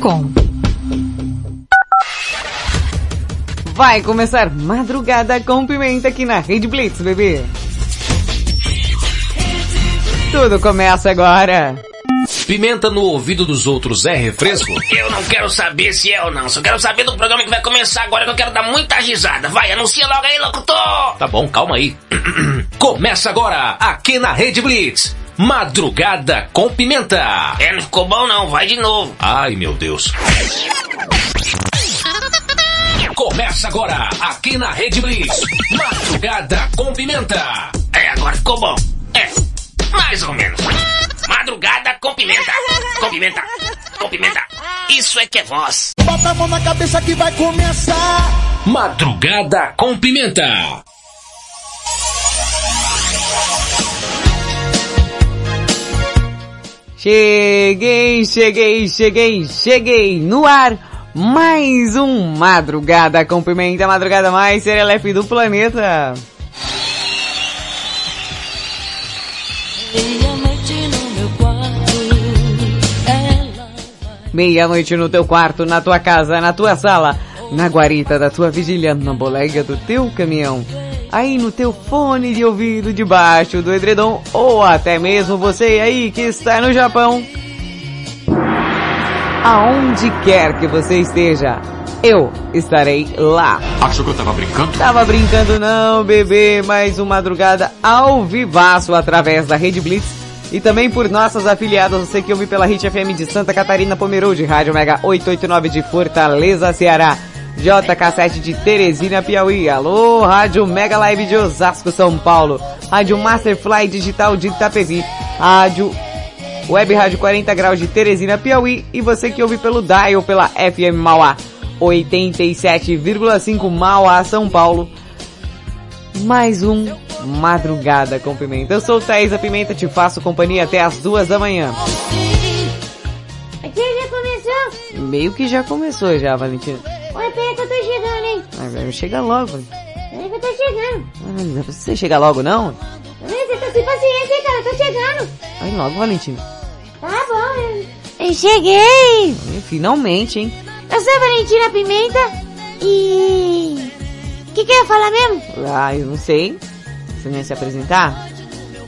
madrugada.com. Vai começar Madrugada com Pimenta aqui na Rede Blitz, bebê. Tudo começa agora. Pimenta no ouvido dos outros é refresco? Eu não quero saber se é ou não. Só quero saber do programa que vai começar agora que eu quero dar muita risada. Vai, anuncia logo aí, locutor! Tá bom, calma aí. Começa agora, aqui na Rede Blitz. Madrugada com Pimenta. É, não ficou bom não. Vai de novo. Ai, meu Deus. Começa agora, aqui na Rede Blitz. Madrugada com Pimenta. É, agora ficou bom. É, mais ou menos. Madrugada com pimenta. Com pimenta. Com pimenta. Isso é que é voz. Bota a mão na cabeça que vai começar. Madrugada com Pimenta. Cheguei, cheguei, cheguei, cheguei no ar. Mais um Madrugada com Pimenta, madrugada mais serelepe do planeta. Meia-noite no teu quarto, na tua casa, na tua sala, na guarita da tua vigília, na bolega do teu caminhão, aí no teu fone de ouvido debaixo do edredom, ou até mesmo você aí que está no Japão. Aonde quer que você esteja, eu estarei lá. Achou que eu tava brincando? Tava brincando não, bebê, mais uma madrugada ao vivaço através da Rede Blitz e também por nossas afiliadas, você que ouve pela Hit FM de Santa Catarina, Pomerode, Rádio Mega 889 de Fortaleza, Ceará, JK7 de Teresina, Piauí, alô, Rádio Mega Live de Osasco, São Paulo, Rádio Masterfly Digital de Itapevi, Rádio Web Rádio 40 Graus de Teresina, Piauí e você que ouve pelo Dial pela FM Mauá 87,5 Mauá, São Paulo. Mais um Madrugada com Pimenta. Eu sou o Thaís a Pimenta, te faço companhia até as duas da manhã. Aqui já começou? Meio que já começou já, Valentina. Ué, chega logo. Eu tô chegando. Ah, você chega logo não? Você tá sem paciência, hein, cara? Eu tô chegando. Vai logo, Valentina. Tá bom, eu... eu cheguei. Finalmente, hein? Eu sou a Valentina Pimenta e... O que que eu ia falar mesmo? Ah, eu não sei. Você não ia se apresentar?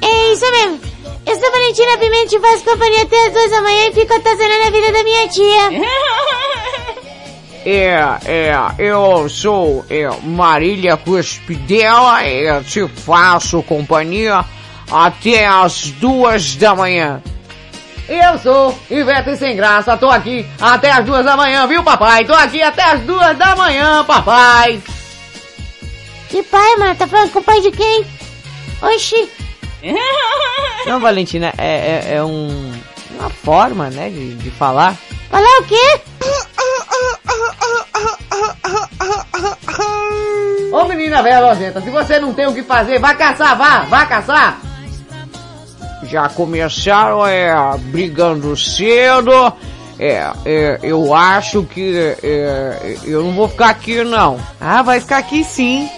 É isso mesmo. Eu sou Valentina Pimenta e faço companhia até as duas da manhã e fico atazanando a vida da minha tia. É, é, eu sou é, Marília Cuspidela, eu te faço companhia até as duas da manhã. Eu sou Ivete Sem Graça, tô aqui até as duas da manhã, viu papai? Tô aqui até as duas da manhã, papai. Que pai, mano? Tá falando com o pai de quem? Oxi. Não, Valentina, é, é, é um, uma forma, né, de, de falar. Falar o quê? Ô menina velha nojenta, se você não tem o que fazer, vai caçar, vá, vá caçar. Já começaram, é, brigando cedo. É, é, eu acho que é, eu não vou ficar aqui não. Ah, vai ficar aqui sim.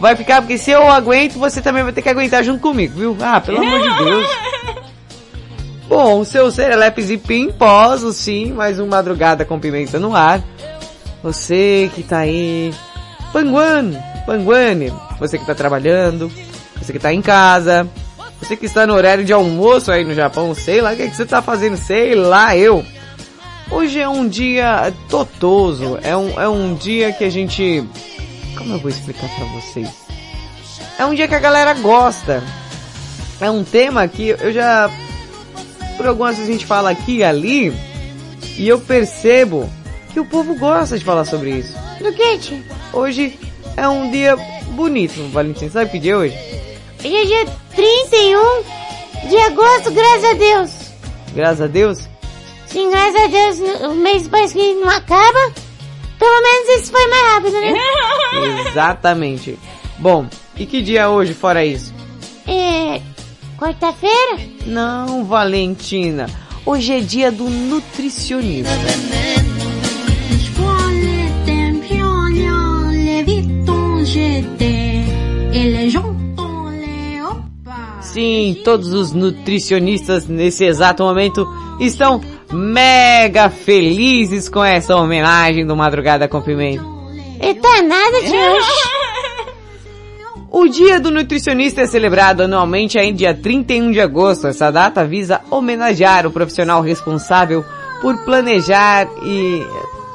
Vai ficar, porque se eu aguento, você também vai ter que aguentar junto comigo, viu? Ah, pelo amor de Deus. Bom, seus serelepes e pimposos, sim, mais uma madrugada com pimenta no ar. Você que tá aí, panguane, panguane, você que tá trabalhando, você que tá em casa, você que está no horário de almoço aí no Japão, sei lá o que, é que você tá fazendo, sei lá eu. Hoje é um dia totoso, é um, é um dia que a gente... Como eu vou explicar pra vocês? É um dia que a galera gosta. É um tema que eu já... Por algumas vezes a gente fala aqui e ali, e eu percebo que o povo gosta de falar sobre isso. Do que, tia? Hoje é um dia bonito, Valentim. Sabe que dia é hoje? Hoje é dia 31 de agosto, graças a Deus. Graças a Deus? Sim, graças a Deus, o mês parece que não acaba. Pelo menos esse foi mais rápido, né? Exatamente. Bom, e que dia é hoje fora isso? É... Quarta-feira? Não, Valentina. Hoje é dia do nutricionista. Sim, todos os nutricionistas nesse exato momento estão mega felizes com essa homenagem do Madrugada com Pimenta. E tá nada, tio. O Dia do Nutricionista é celebrado anualmente em dia 31 de agosto. Essa data visa homenagear o profissional responsável por planejar e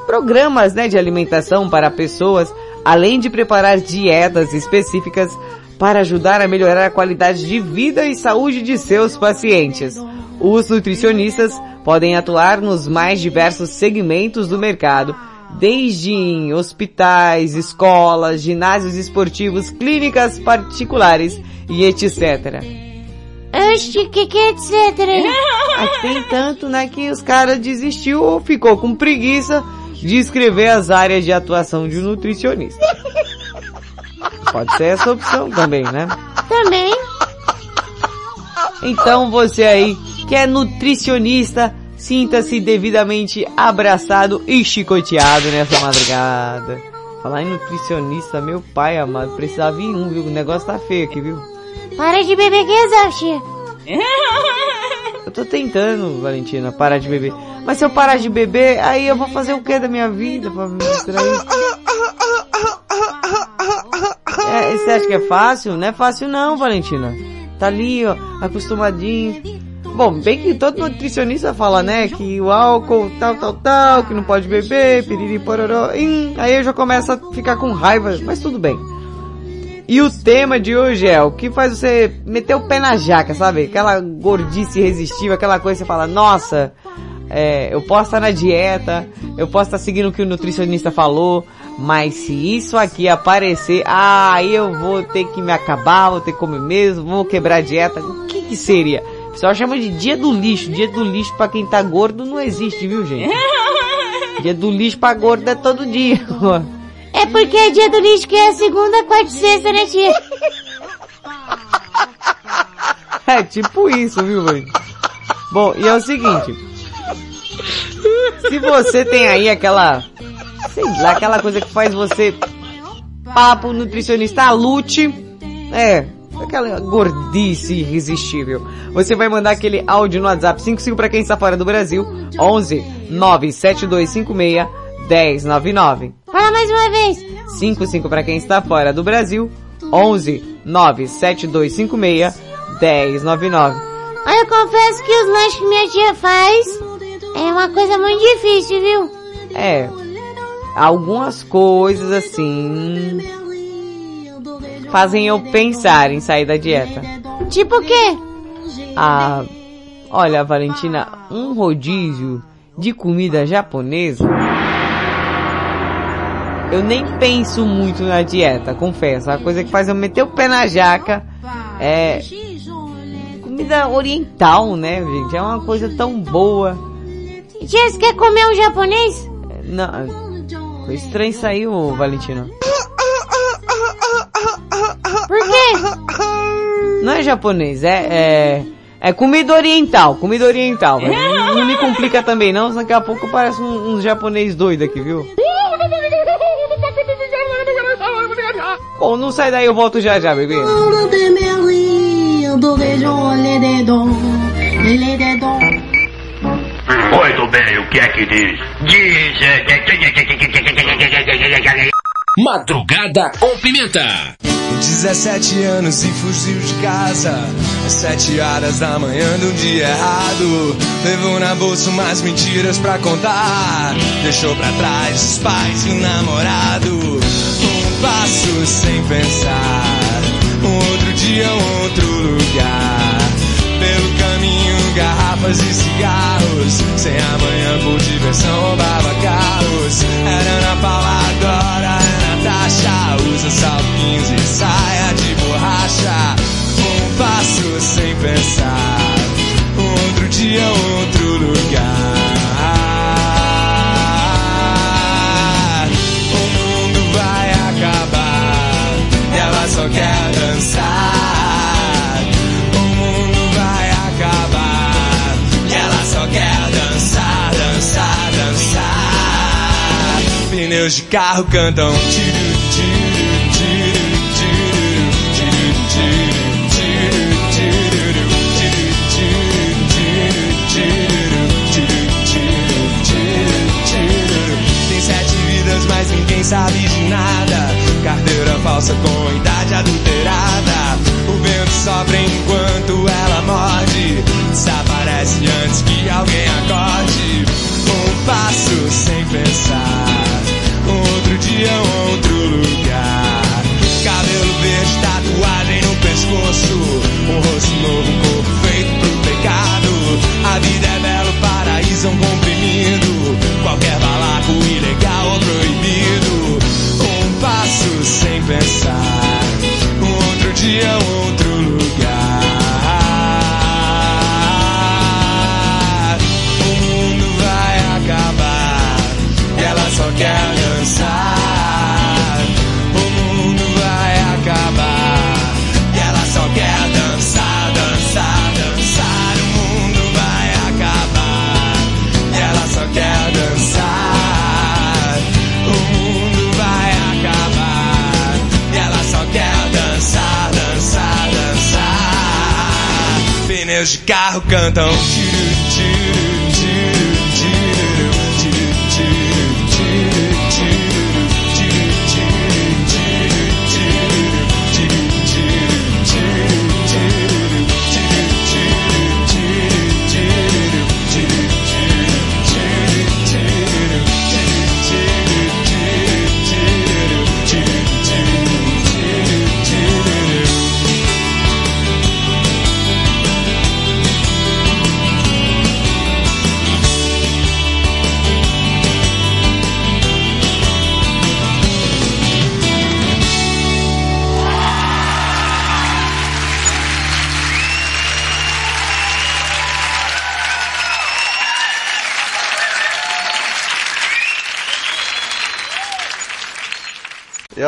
programas né, de alimentação para pessoas, além de preparar dietas específicas para ajudar a melhorar a qualidade de vida e saúde de seus pacientes. Os nutricionistas podem atuar nos mais diversos segmentos do mercado, desde em hospitais, escolas, ginásios esportivos, clínicas particulares e etc. Oxi, que que é etc? Mas tem tanto, né, que os caras desistiu ou ficou com preguiça de escrever as áreas de atuação de um nutricionista. Pode ser essa opção também, né? Também. Então você aí que é nutricionista, sinta-se devidamente abraçado e chicoteado nessa madrugada. Falar em nutricionista, meu pai amado, precisava vir um, viu? O negócio tá feio aqui, viu? Para de beber que exaustia. Eu tô tentando, Valentina, parar de beber. Mas se eu parar de beber, aí eu vou fazer o que da minha vida pra me distrair? É, você acha que é fácil? Não é fácil não, Valentina. Tá ali, ó, acostumadinho. Bom, bem que todo nutricionista fala, né, que o álcool tal, tal, tal, que não pode beber, piriri, pororó, hum, aí eu já começo a ficar com raiva, mas tudo bem. E o tema de hoje é o que faz você meter o pé na jaca, sabe? Aquela gordice irresistível, aquela coisa que você fala, nossa, é, eu posso estar na dieta, eu posso estar seguindo o que o nutricionista falou, mas se isso aqui aparecer, ah, aí eu vou ter que me acabar, vou ter que comer mesmo, vou quebrar a dieta. O que que seria? O pessoal chama de dia do lixo. Dia do lixo pra quem tá gordo não existe, viu gente? Dia do lixo pra gordo é todo dia. É porque é dia do lixo que é segunda, quarta e sexta, né, tia? É tipo isso, viu, mãe? Bom, e é o seguinte. Se você tem aí aquela, sei lá, aquela coisa que faz você papo nutricionista lute, é, aquela gordice irresistível. Você vai mandar aquele áudio no WhatsApp 55 para quem está fora do Brasil, 11 97256 1099. Fala mais uma vez. 55 para quem está fora do Brasil, 11 97256 1099. Olha, eu confesso que os lanches que minha tia faz é uma coisa muito difícil, viu? É, algumas coisas assim fazem eu pensar em sair da dieta. Tipo o quê? Ah, olha, Valentina, um rodízio de comida japonesa. Eu nem penso muito na dieta, confesso. A coisa que faz eu meter o pé na jaca é comida oriental, né, gente? É uma coisa tão boa. Tia, você quer comer um japonês? Não, foi estranho isso aí, ô Valentina. Por quê? Não é japonês, é, é, é comida oriental, comida oriental. Não, não me complica também não, senão daqui a pouco parece um, uns japonês doido aqui, viu? Bom, não sai daí, eu volto já já, bebê. Oi, do bem, o que é que diz? Diz. Madrugada com Pimenta. 17 anos e fugiu de casa Às 7 horas da manhã de um dia errado Levou na bolsa umas mentiras pra contar Deixou pra trás os pais e o namorado Um passo sem pensar. Um outro dia, um outro lugar. Pelo caminho, garrafas e cigarros. Sem amanhã por diversão roubava carros. Era Ana Paula agora é Natasha Usa salto 15 e saia de borracha. Um passo sem pensar. Um outro dia, outro lugar pneus de carro cantam. Tem sete vidas, mas ninguém sabe de nada. Carteira falsa com idade adulterada. O vento sopra enquanto ela morde. Desaparece antes que alguém acorde. Um passo sem pensar. Outro lugar. Cabelo verde, tatuagem no pescoço. Um rosto novo, um corpo feito pro pecado. A vida é belo, paraíso é um comprimido. Qualquer balaco, ilegal ou proibido. Um passo sem pensar. Um outro dia, de carro cantam.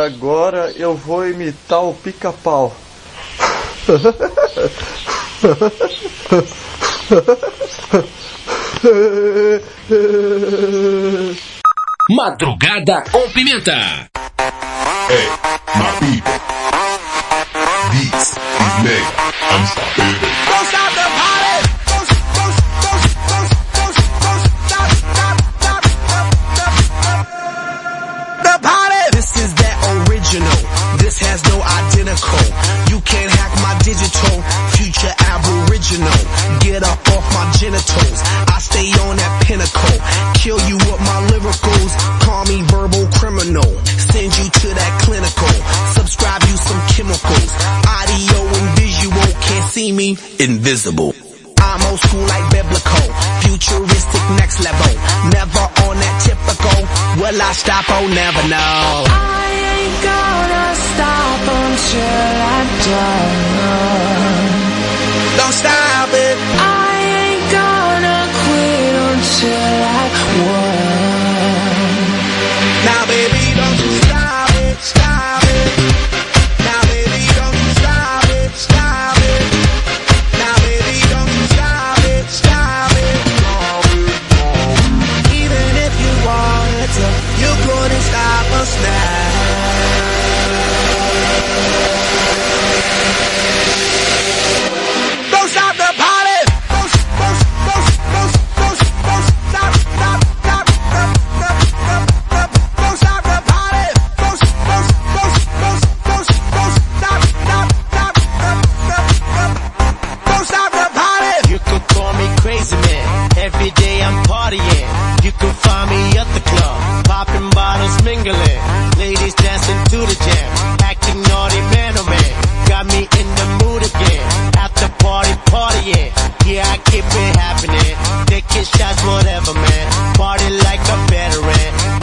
Agora eu vou imitar o pica-pau. Madrugada com Pimenta. Hey, my people. This is mega unstoppable. Digital. Future aboriginal. Get up off my genitals. I stay on that pinnacle. Kill you with my lyricals. Call me verbal criminal. Send you to that clinical. Subscribe you some chemicals. Audio and visual. Can't see me. Invisible. I'm old school like biblical. Futuristic next level. Never on that typical. Will I stop? Oh, never know. I ain't gonna stop until I die. Don't stop it. I ain't gonna quit until I won. Now baby, don't you stop it, stop it. Snap. now popping bottles, mingling. Ladies dancing to the jam, acting naughty man oh man. Got me in the mood again. At the party, partying. Yeah, I keep it happening. Taking shots, whatever man. Party like.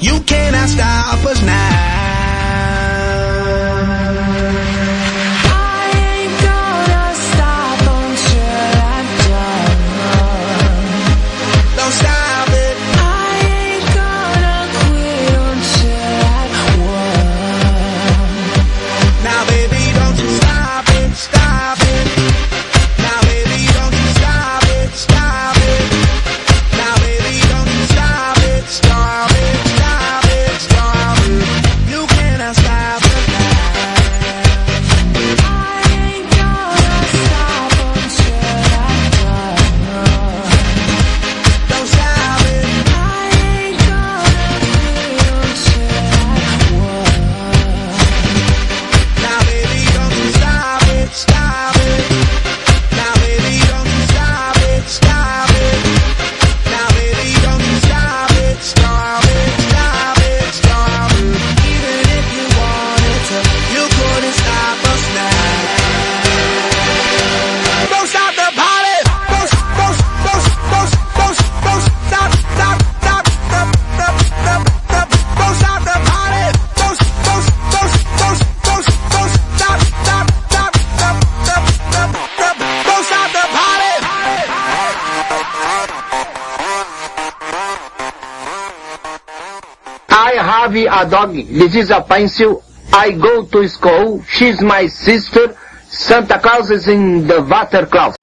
You cannot stop us now. A dog. Is a pencil. I go to school. She's my sister. Santa Claus is in the water closet.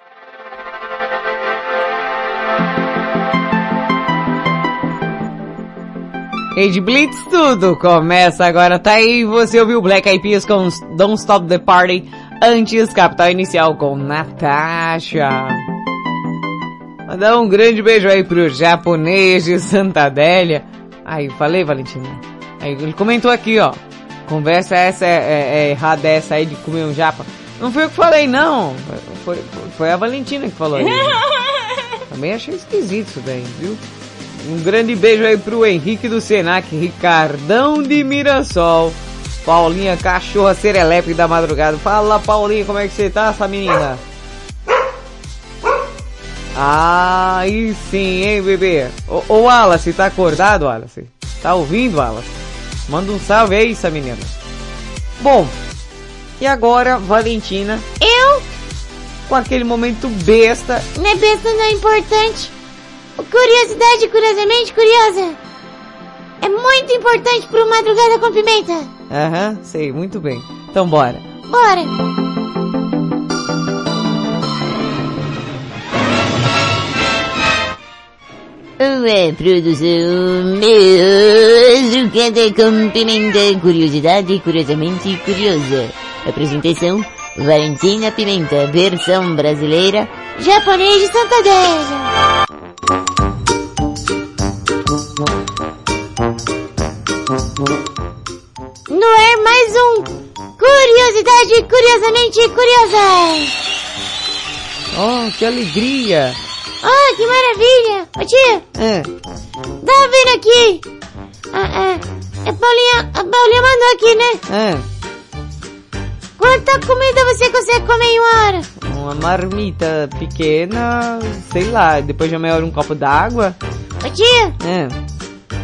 Rede Blitz tudo começa agora, tá aí, você ouviu Black Eyed Peas com Don't Stop the Party, antes Capital Inicial com Natasha. Mandar um grande beijo aí pro japonês de Santa Adélia. Aí, falei, Valentina. Ele comentou aqui, ó. Conversa essa é, é, é errada essa aí de comer um japa. Não foi eu que falei, não. Foi, foi, foi a Valentina que falou aí. Também achei esquisito isso daí, viu? Um grande beijo aí pro Henrique do Senac, Ricardão de Mirassol, Paulinha, cachorra serelepe da madrugada. Fala, Paulinha, como é que você tá, essa menina? Ah, aí sim, hein, bebê? Ô, ô Wallace, tá acordado, Wallace? Tá ouvindo, Wallace? Manda um salve aí, menina. Bom, e agora, Valentina, Eu? com aquele momento besta. Não é besta, não é importante. Curiosidade, curiosamente curiosa. É muito importante pro Madrugada com Pimenta. Aham, sei, muito bem. Então bora. Bora. Uma produção Madrugada com Pimenta, curiosidade curiosamente curiosa. Apresentação, Valentina Pimenta, versão brasileira, Japonês de Santa Adélia. No ar mais um Curiosidade Curiosamente Curiosa. Oh, que alegria! Ah, que maravilha! Ô tia, É, tá vendo aqui? Ah, ah, a Paulinha, a Paulinha mandou aqui, né? é. Quanta comida você consegue comer em uma hora? Uma marmita pequena, sei lá, depois de meia hora um copo d'água. Ô tia, É.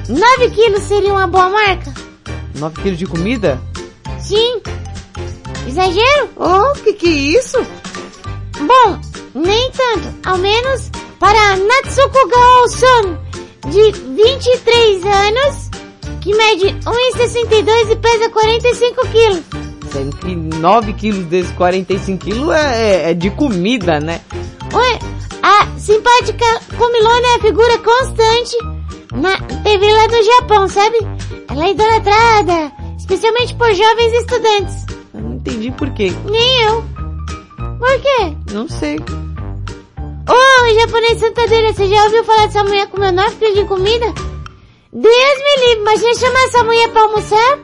9 quilos seria uma boa marca? 9 quilos de comida? Sim. Exagero? Oh, que que é isso? Bom, nem tanto. Para Natsuko Gao-san, de 23 anos, que mede 1,62 e pesa 45 quilos. Sendo que 9 quilos desses 45 quilos é, é- é de comida, né? Ué, a simpática Comilona é a figura constante na TV lá do Japão, sabe? Ela é idolatrada, especialmente por jovens estudantes. Eu não entendi por quê. Nem eu. Por quê? Não sei. Ô, japonês Santadeira, você já ouviu falar dessa mulher comeu 9 quilos de comida? Deus me livre, imagina chamar essa mulher pra almoçar?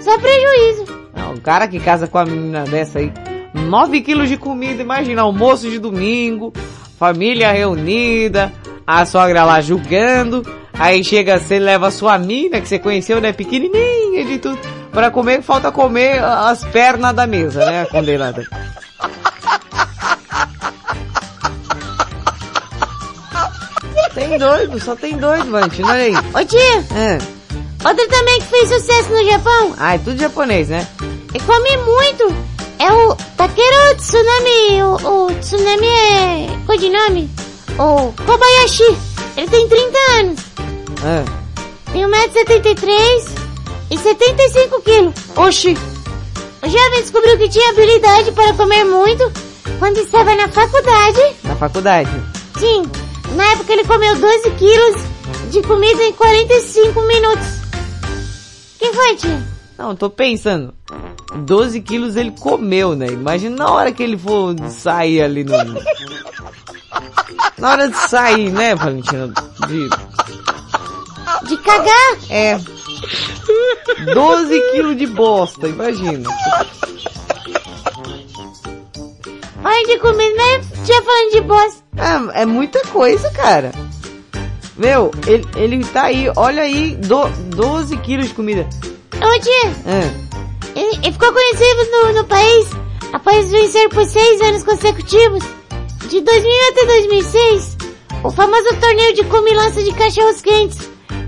Só prejuízo. Não, o cara que casa com a menina dessa aí, 9 quilos de comida, imagina, almoço de domingo, família reunida, a sogra lá julgando, aí chega você leva a sua mina que você conheceu, né, pequenininha de tudo, pra comer, falta comer as pernas da mesa, né, condenada. Tem doido, só tem doido, Valentina, olha aí. Ô tia, É. outro também que fez sucesso no Japão Ah, é tudo japonês, né? e come muito é o Takeru Tsunami. O, o Tsunami é codinome? O Kobayashi. Ele tem 30 anos. Ah. Tem 1,73m e 75 quilos. Oxi! O jovem descobriu que tinha habilidade para comer muito quando estava na faculdade. Na faculdade. Sim, na época ele comeu 12 quilos de comida em 45 minutos. Quem foi, tia? Não, tô pensando. 12 quilos ele comeu, né? Imagina na hora que ele for sair ali no... Na hora de sair, né, Valentina? De... De cagar? É. 12 quilos de bosta, imagina. Olha de comida, né? Tia falando de bosta. É, é muita coisa, cara. Meu, ele, ele tá aí, olha aí, do, 12 quilos de comida. Ô, tia, É. ele, ele ficou conhecido no, no país após vencer por seis anos consecutivos. De 2000 até 2006, o famoso torneio de comilança de cachorros quentes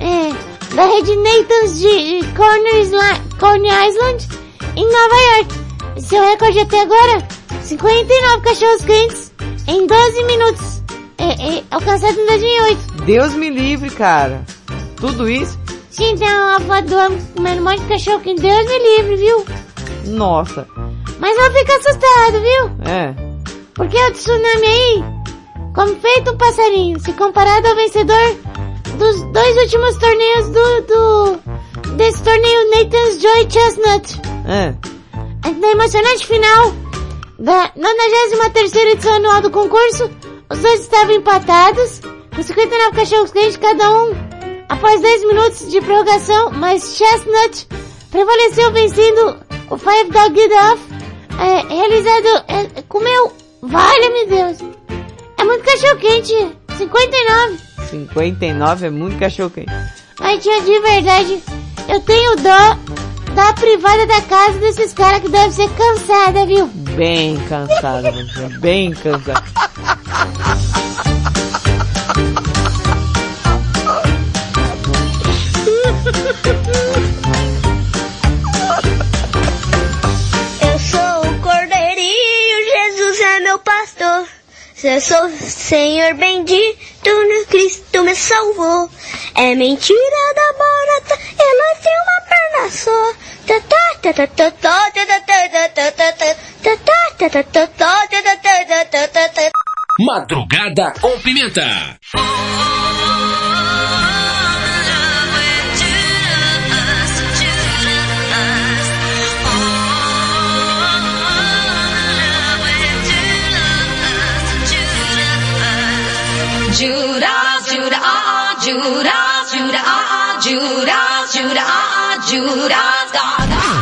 é, da rede Nathan's de Corner, Isla- Corner Island, em Nova York. Seu recorde até agora, 59 cachorros quentes em 12 minutos, é, é, alcançado em 2008. Deus me livre, cara. Tudo isso. Sim, tem uma foto do homem comendo um monte de cachorro que Deus me livre, viu? Nossa. Mas não fica assustado, viu? É. Porque o tsunami aí, como feito um passarinho, se comparado ao vencedor dos dois últimos torneios do, do desse torneio Nathan's Joy Chestnut. É. Na emocionante final da 93 edição anual do concurso, os dois estavam empatados, com 59 cachorros quentes cada um. Após 10 minutos de prorrogação, mas Chestnut prevaleceu vencendo o Five Dog Get Off, é, realizado, é, comeu, vale-me Deus, é muito cachorro quente, 59. 59 é muito cachorro quente. Mas tia, de verdade, eu tenho dó da privada da casa desses caras que deve ser cansada, viu? Bem cansada. Bem cansada. Eu sou o cordeirinho, Jesus é meu pastor. Eu sou o Senhor bendito, no Cristo me salvou. É mentira da barata, ela tem uma perna só. Madrugada com Pimenta. Judas, Judah, ah, ah, Judas, Judah, ah, ah, Judas, Judah, ah, ah, Judas, Gaga.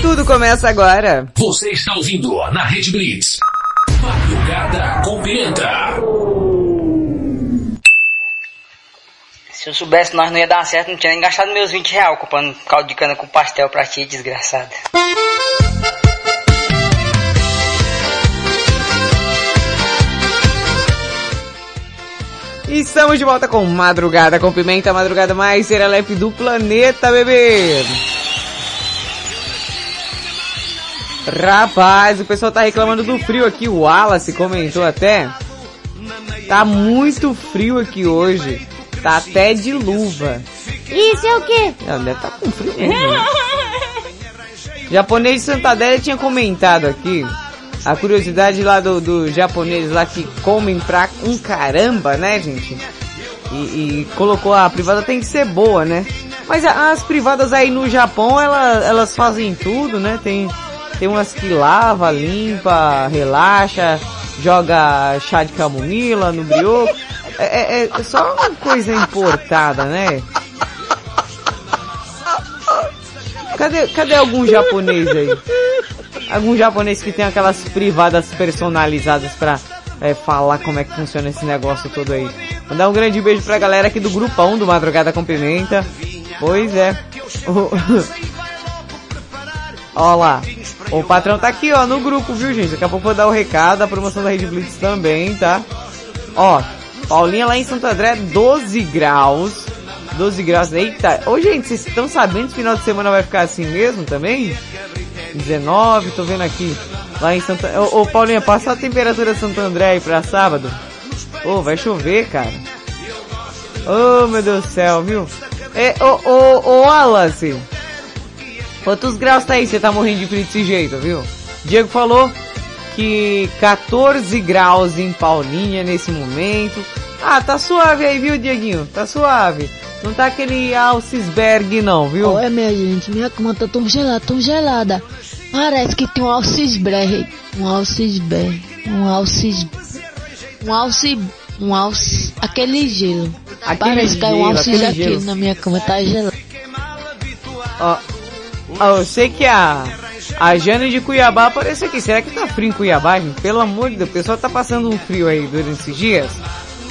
Tudo começa agora. Você está ouvindo na Rede Blitz. Madrugada com Pimenta. Se eu soubesse nós não ia dar certo, não tinha nem gastado meus 20 reais comprando caldo de cana com pastel pra ti, desgraçada. Estamos de volta com Madrugada com Pimenta, a madrugada mais serelepe do planeta, bebê. Rapaz, o pessoal tá reclamando do frio aqui, o Wallace comentou até. Tá muito frio aqui hoje. Tá até de luva. Isso é o quê? Ela deve tá com frio mesmo. né? Japonês de Santa Adélia tinha comentado aqui a curiosidade lá do, do japonês lá que comem pra um caramba, né, gente? E, e colocou a privada tem que ser boa, né? Mas as privadas aí no Japão, ela, elas fazem tudo, né? Tem, tem umas que lava, limpa, relaxa, joga chá de camomila no brioco. É, é- é só uma coisa importada, né? Cadê, cadê algum japonês aí? Algum japonês que tem aquelas privadas personalizadas pra é, falar como é que funciona esse negócio todo aí. Mandar um grande beijo pra galera aqui do grupão do Madrugada com Pimenta. Pois é. O- Ó lá. O patrão tá aqui, ó, no grupo, viu, gente? Daqui a pouco vou dar o recado, a promoção da Rede Blitz também, tá? Ó, Paulinha lá em Santo André, 12 graus. 12 graus. Eita. Ô, gente, vocês estão sabendo que final de semana vai ficar assim mesmo também? 19, tô vendo aqui. Lá em Santa... Ô, ô Paulinha, passa a temperatura de Santo André aí pra sábado. Ô, vai chover, cara. Ô, meu Deus do céu, viu? É, ô, ô, ô, Wallace. Quantos graus tá aí? Você tá morrendo de frio desse jeito, viu? Diego falou que 14 graus em Paulinha nesse momento. Ah, tá suave aí, viu, Dieguinho? Tá suave. Não tá aquele Alcisberg não, viu? Olha, minha gente, minha cama tá tão gelada, tão gelada. Parece que tem um alcisberg. Um alcisberg. Um alcis... Um alci... Um alci... Aquele gelo. Aquele Parece que caiu um gelo, alcis aqui gelo. na minha cama, tá gelado. Ó, ó, eu sei que a, a Jane de Cuiabá apareceu aqui. Será que tá frio em Cuiabá, gente? Pelo amor de Deus, o pessoal tá passando um frio aí durante esses dias.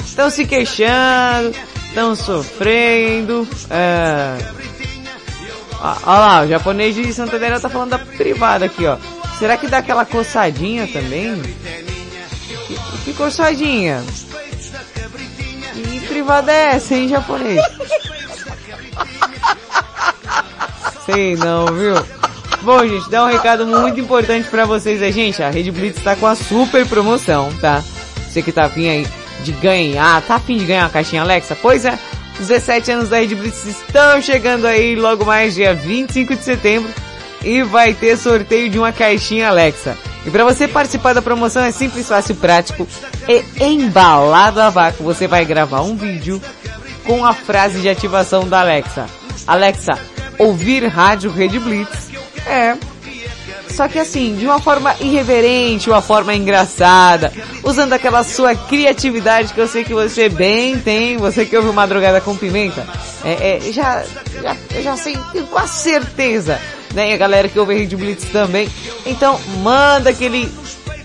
Estão se queixando, estão sofrendo. É... Ó, ó lá, o japonês de Santa Adélia tá falando da privada aqui, ó. Será que dá aquela coçadinha também? Que, que coçadinha? Que privada é essa, hein, japonês? Sei não, viu? Bom, gente, dá um recado muito importante pra vocês aí, gente. A Rede Blitz tá com a super promoção, tá? Você que tá afim aí de ganhar, tá afim de ganhar uma caixinha Alexa? Pois é, os 17 anos da Rede Blitz estão chegando aí logo mais dia 25 de setembro e vai ter sorteio de uma caixinha Alexa. E para você participar da promoção é simples, fácil, prático e embalado a vácuo. Você vai gravar um vídeo com a frase de ativação da Alexa. Alexa, ouvir rádio Rede Blitz. É. Só que assim, de uma forma irreverente, uma forma engraçada, usando aquela sua criatividade que eu sei que você bem tem, você que ouve Madrugada com Pimenta, é, é, já, já, já sei com a certeza, né? E a galera que ouve Rede Blitz também. Então, manda aquele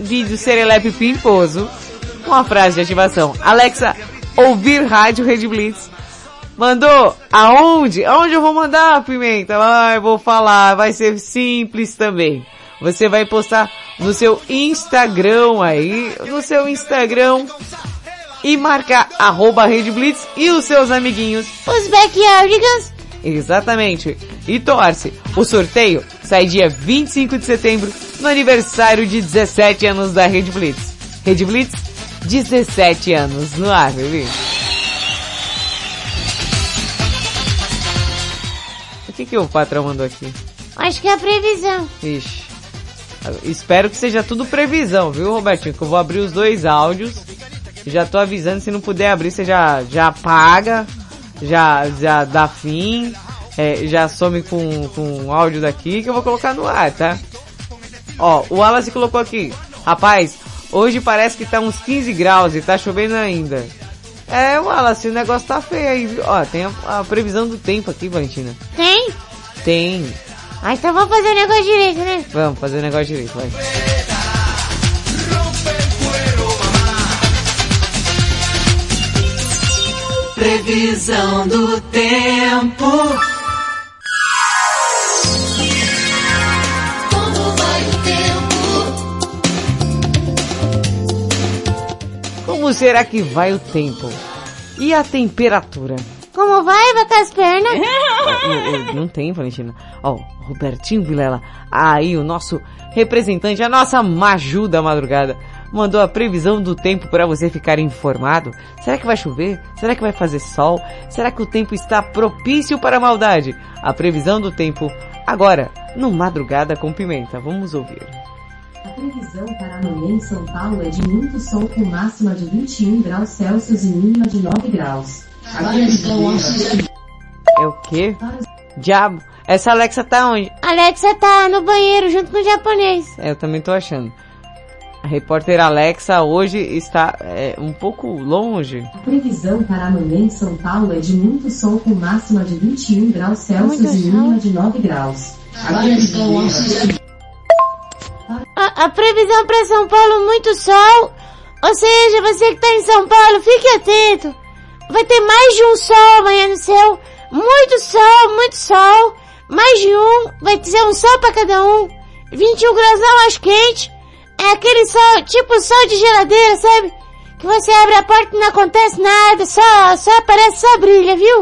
vídeo serelepe pimposo com a frase de ativação. Alexa, ouvir rádio Rede Blitz. Mandou? Aonde? Aonde eu vou mandar, Pimenta? Ah, eu vou falar, vai ser simples também. Você vai postar no seu Instagram aí, no seu Instagram, e marcar arroba Rede Blitz e os seus amiguinhos. Os backyardigans. Exatamente. E torce. O sorteio sai dia 25 de setembro, no aniversário de 17 anos da Rede Blitz. Rede Blitz, 17 anos no ar, bebê. Que que o patrão mandou aqui? Acho que é a previsão. Ixi. Espero que seja tudo previsão, viu, Robertinho? Que eu vou abrir os dois áudios. Já tô avisando, se não puder abrir, você já, já apaga, já, já dá fim, é, já some com, com o áudio daqui que eu vou colocar no ar, tá? Ó, o Wallace colocou aqui. Rapaz, hoje parece que tá uns 15 graus e tá chovendo ainda. É, Wallace, o negócio tá feio aí, viu? Ó, tem a, a previsão do tempo aqui, Valentina. Tem? Tem. Ah, então vamos fazer o negócio direito, né? Vamos fazer o negócio direito, vai. Previsão do tempo. Será que vai o tempo? E a temperatura? Como vai, vai com as pernas? Não, não tem, Valentina. Ó, Robertinho Vilela, aí o nosso representante, a nossa Maju da madrugada, mandou a previsão do tempo para você ficar informado. Será que vai chover? Será que vai fazer sol? Será que o tempo está propício para a maldade? A previsão do tempo agora, no Madrugada com Pimenta. Vamos ouvir. A previsão para amanhã em São Paulo é de muito sol com máxima de 21 graus Celsius e mínima de 9 graus. A previsão É o quê? Diabo. Essa Alexa tá onde? Alexa tá no banheiro junto com o japonês. É, eu também tô achando. A repórter Alexa hoje está é, um pouco longe. A previsão para amanhã em São Paulo é de muito sol com máxima de 21 graus Celsius e mínima de 9 graus. A previsão A, a previsão para São Paulo, muito sol. Ou seja, você que tá em São Paulo, fique atento. Vai ter mais de um sol amanhã no céu. Muito sol, muito sol. Mais de um. Vai ser um sol para cada um. 21 graus não, acho quente. É aquele sol, tipo sol de geladeira, sabe? Que você abre a porta e não acontece nada, só, só aparece, só brilha, viu?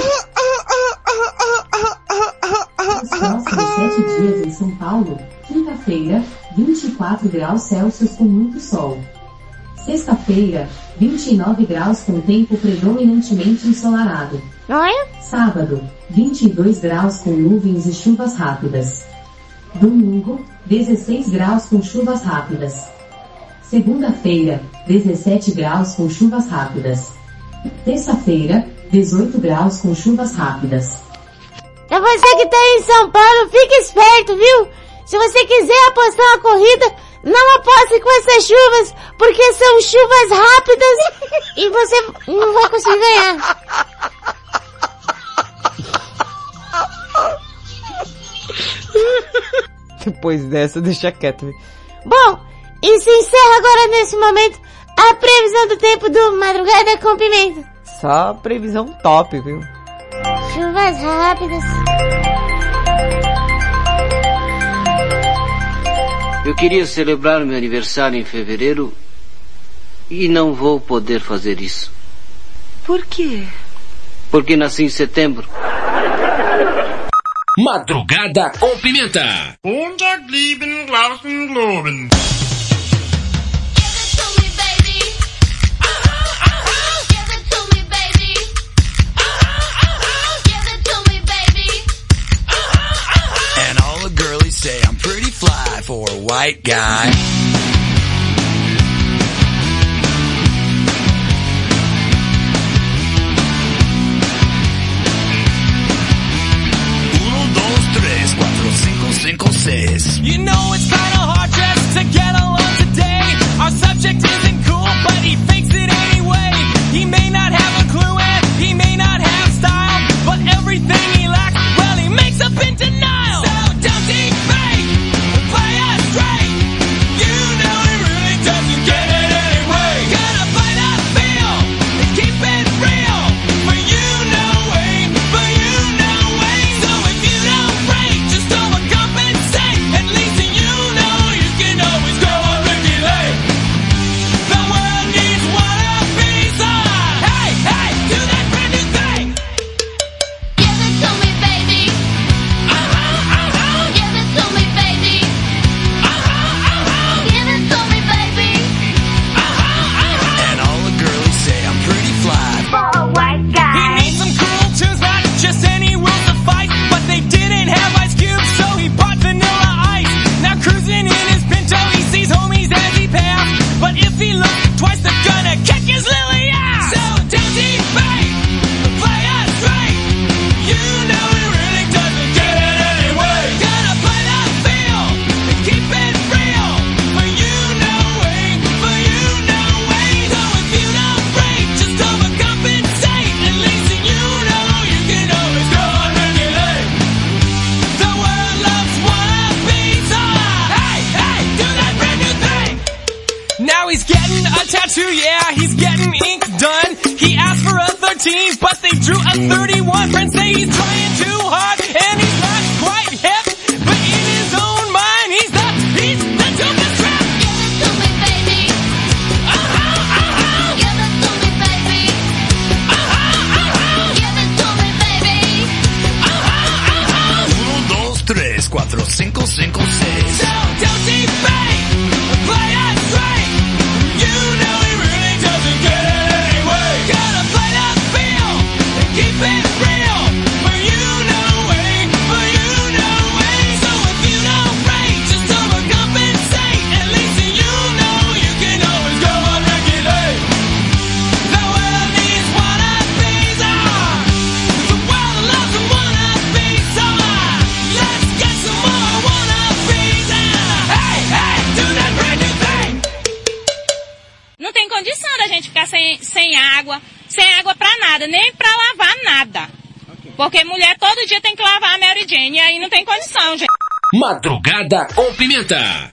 Os próximos 7 dias em São Paulo, quinta-feira, 24 graus Celsius com muito sol. Sexta-feira, 29 graus com tempo predominantemente ensolarado. Sábado, 22 graus com nuvens e chuvas rápidas. Domingo, 16 graus com chuvas rápidas. Segunda-feira, 17 graus com chuvas rápidas. Terça-feira, 18 graus com chuvas rápidas. É você que tá em São Paulo, fique esperto, viu? Se você quiser apostar na corrida, não aposte com essas chuvas, porque são chuvas rápidas e você não vai conseguir ganhar. Depois dessa, deixa quieto. Né? Bom, e se encerra agora nesse momento a previsão do tempo do Madrugada com Pimenta. Só previsão top, viu? Chuvas rápidas. Eu queria celebrar meu aniversário em fevereiro e não vou poder fazer isso. Por quê? Porque nasci em setembro. Madrugada com pimenta. for a white guy. sem, sem água, sem água para nada, nem para lavar nada. Porque mulher todo dia tem que lavar a Mary Jane e aí não tem condição, gente. Madrugada com pimenta.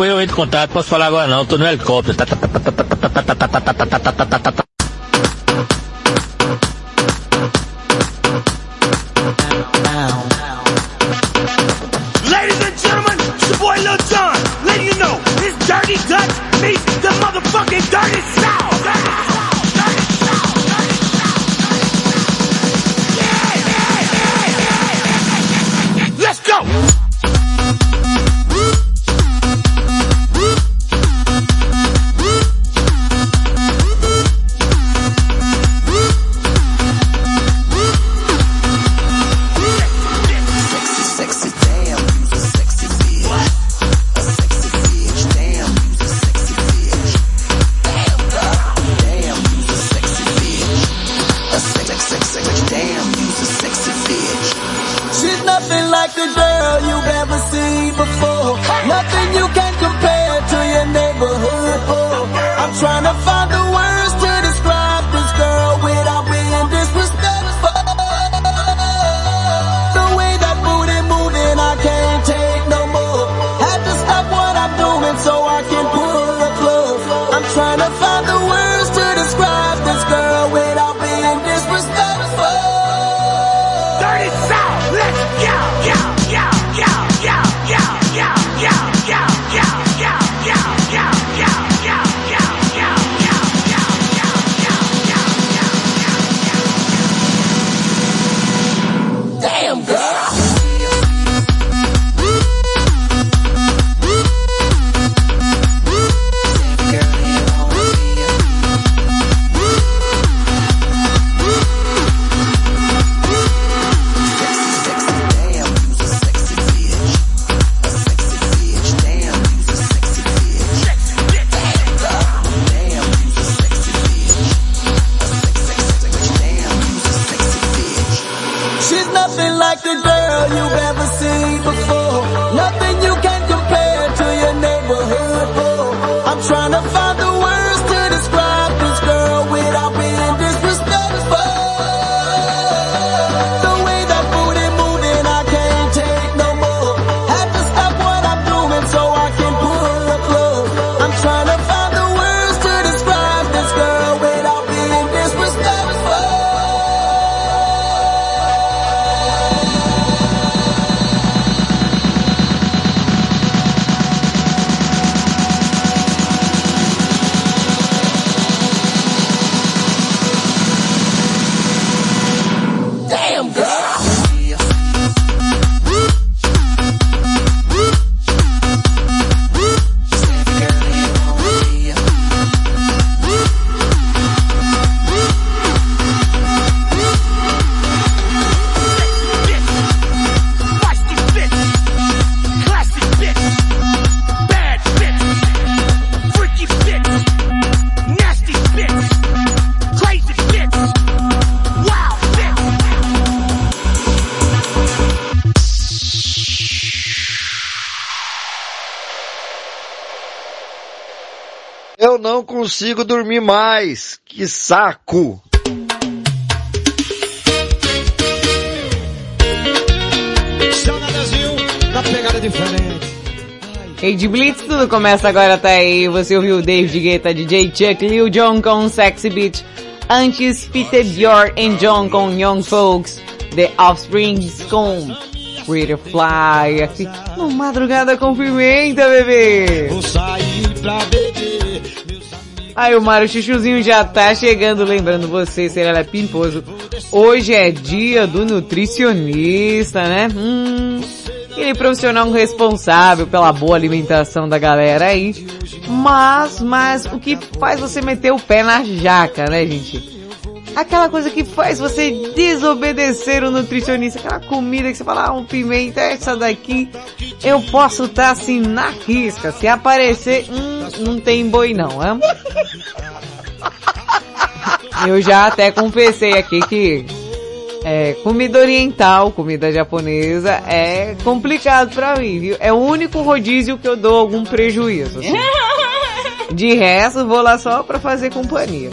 depois eu entro em contato, posso falar agora não, tô no helicóptero. consigo dormir mais. Que saco! Ei, de Blitz, tudo começa agora, tá aí. Você ouviu David Guetta, DJ Chuck, Lil John com Sexy Beach. Antes, Peter Dior and John com Young Folks. The Offspring com Pretty Fly. Aqui, no Madrugada com Pimenta, bebê. Vou sair pra beber. Aí o Mário Chuchuzinho já tá chegando, lembrando você, é Pimposo. Hoje é dia do nutricionista, né? Hum, ele é profissional responsável pela boa alimentação da galera aí. Mas, mas, o que faz você meter o pé na jaca, né, gente? Aquela coisa que faz você desobedecer o nutricionista, aquela comida que você fala, ah, um pimenta, essa daqui, eu posso estar assim na risca, se aparecer, hum, não tem boi não, é? Eu já até confessei aqui que é, comida oriental, comida japonesa é complicado pra mim, viu? É o único rodízio que eu dou algum prejuízo. assim. De resto, vou lá só pra fazer companhia.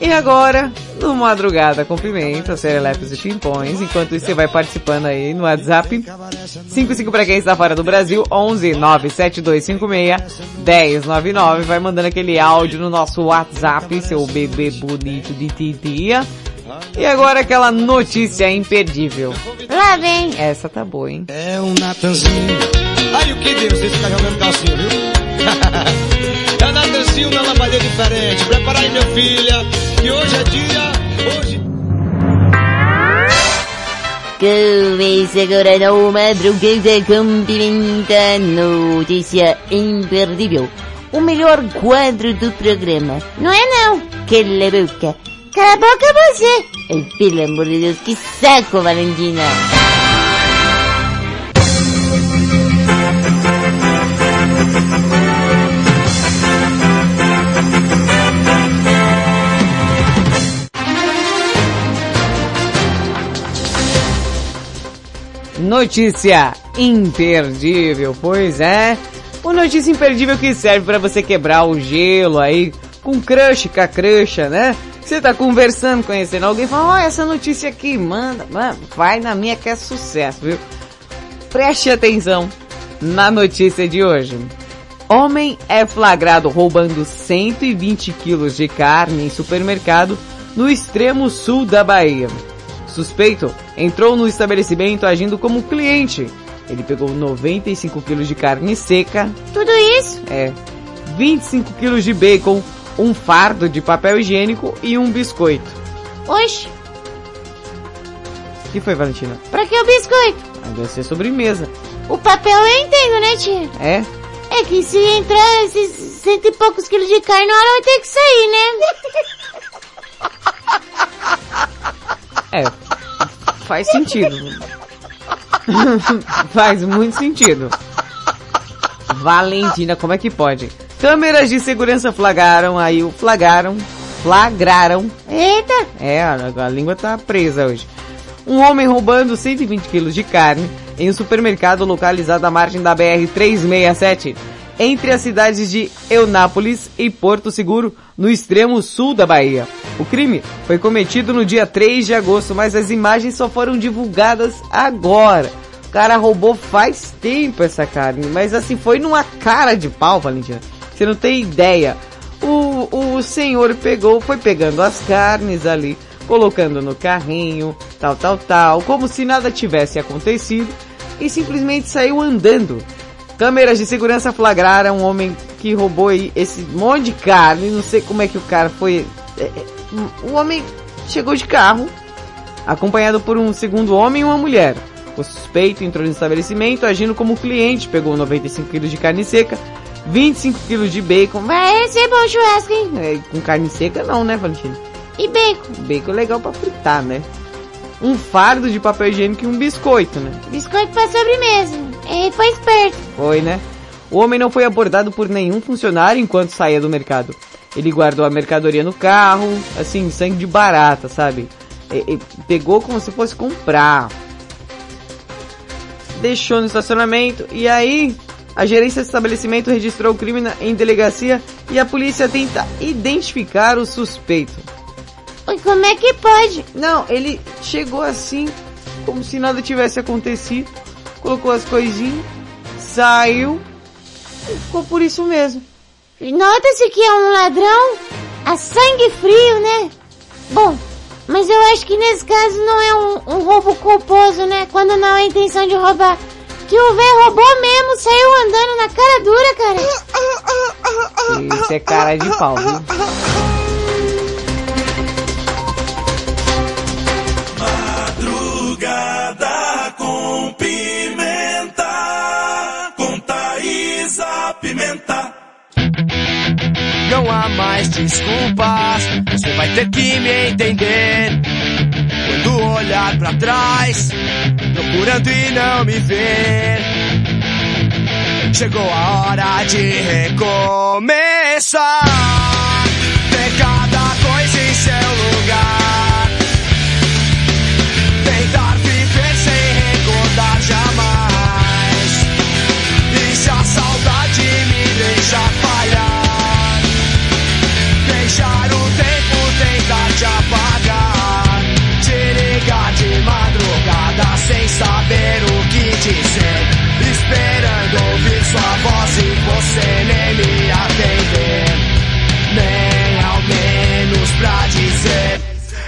E agora, no Madrugada com Pimenta, Serelepes e Pimpões, enquanto isso você vai participando aí no WhatsApp, 55 pra quem está fora do Brasil, 11 97256 1099, vai mandando aquele áudio no nosso WhatsApp, seu bebê bonito de titia. E agora aquela notícia imperdível. Lá vem. Essa tá boa, hein? É um Natanzinho. Aí o que deu? Vocês ficam jogando calcinha, viu? é Natanzinho na lavadeira diferente. Prepara aí, minha filha, que hoje é dia... Hoje... Começa agora no Madrugada com Pimenta, notícia imperdível. O melhor quadro do programa. Não é não. Cala a boca. Cala a boca você. Pelo amor de Deus, que saco, Valentina. Notícia imperdível, pois é. Uma notícia imperdível que serve pra você quebrar o gelo aí com crush, com a cruxa, né? Você tá conversando, conhecendo alguém, fala, ó, essa notícia aqui, manda, manda, vai na minha que é sucesso, viu? Preste atenção na notícia de hoje. Homem é flagrado roubando 120 quilos de carne em supermercado no extremo sul da Bahia. Suspeito entrou no estabelecimento agindo como cliente. Ele pegou 95 quilos de carne seca. Tudo isso? É. 25 quilos de bacon, um fardo de papel higiênico e um biscoito. Oxe, O que foi, Valentina? pra que o biscoito? Ah, deve ser sobremesa. O papel eu entendo, né, tia? É? É que se entrar esses cento e poucos quilos de carne, na hora vai ter que sair, né? É. Faz sentido. Faz muito sentido. Valentina, como é que pode? Câmeras de segurança flagraram aí, o flagraram, flagraram. Eita! É, a, a língua tá presa hoje. Um homem roubando 120 quilos de carne em um supermercado localizado à margem da BR 367 entre as cidades de Eunápolis e Porto Seguro, no extremo sul da Bahia. O crime foi cometido no dia 3 de agosto, mas as imagens só foram divulgadas agora. O cara roubou faz tempo essa carne, mas assim foi numa cara de pau, Valentina. Você não tem ideia. O, o senhor pegou, foi pegando as carnes ali, colocando no carrinho, tal, tal, tal, como se nada tivesse acontecido e simplesmente saiu andando. Câmeras de segurança flagraram um homem que roubou aí esse monte de carne. Não sei como é que o cara foi. é, é, O homem chegou de carro, acompanhado por um segundo homem e uma mulher. O suspeito entrou no estabelecimento agindo como cliente, pegou 95 kg de carne seca, 25 kg de bacon. Vai ser bom churrasco, hein? É, com carne seca não, né, Valentina? E bacon? Bacon é legal pra fritar, né? Um fardo de papel higiênico e um biscoito, né? Biscoito pra sobremesa. Ele foi esperto. Foi, né? O homem não foi abordado por nenhum funcionário enquanto saía do mercado. Ele guardou a mercadoria no carro, assim, sangue de barata, sabe? E- e pegou como se fosse comprar. Deixou no estacionamento e aí a gerência do estabelecimento registrou o crime na- em delegacia e a polícia tenta identificar o suspeito. Oi, como é que pode? Não, ele chegou assim, como se nada tivesse acontecido, colocou as coisinhas, saiu e ficou por isso mesmo. Nota-se que é um ladrão a sangue frio, né? Bom, mas eu acho que nesse caso não é um, um roubo culposo, né? Quando não é intenção de roubar. Que o velho roubou mesmo, saiu andando na cara dura, cara. Isso é cara de pau, viu? Não há mais desculpas. Você vai ter que me entender. Quando olhar pra trás, procurando e não me ver. Chegou a hora de recomeçar.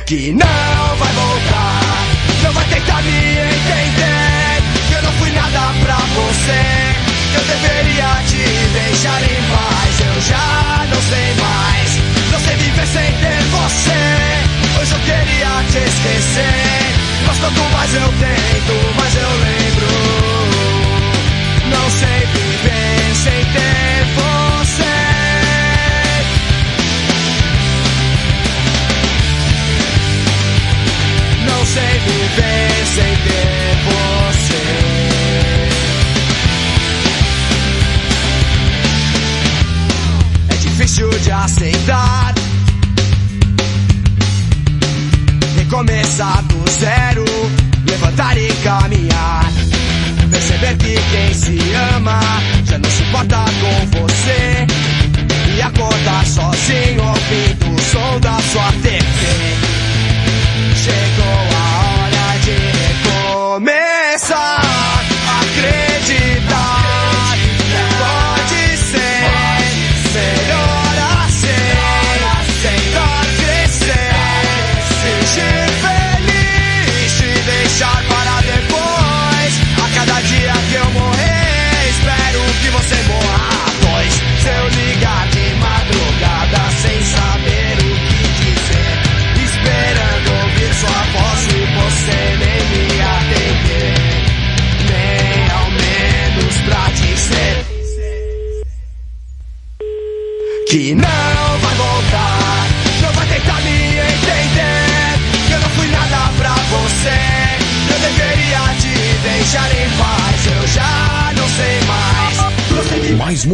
Que não vai voltar. Não vai tentar me entender. Eu não fui nada pra você. Eu deveria te deixar em paz. Eu já não sei mais. Não sei viver sem ter você. Hoje eu queria te esquecer. Mas quanto mais eu tento,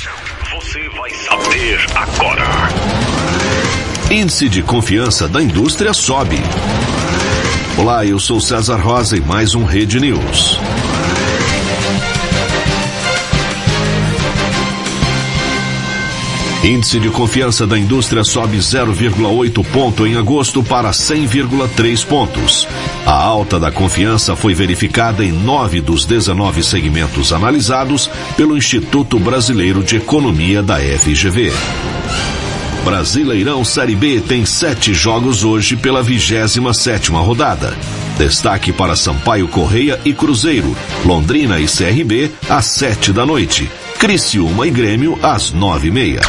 Você vai saber agora. Índice de confiança da indústria sobe. Olá, eu sou César Rosa e mais um Rede News. Índice de confiança da indústria sobe 0,8 ponto em agosto para 100,3 pontos. A alta da confiança foi verificada em nove dos 19 segmentos analisados pelo Instituto Brasileiro de Economia da FGV. Brasileirão Série B tem sete jogos hoje pela 27 sétima rodada. Destaque para Sampaio Correia e Cruzeiro, Londrina e CRB às sete da noite. Criciúma e Grêmio às nove e meia.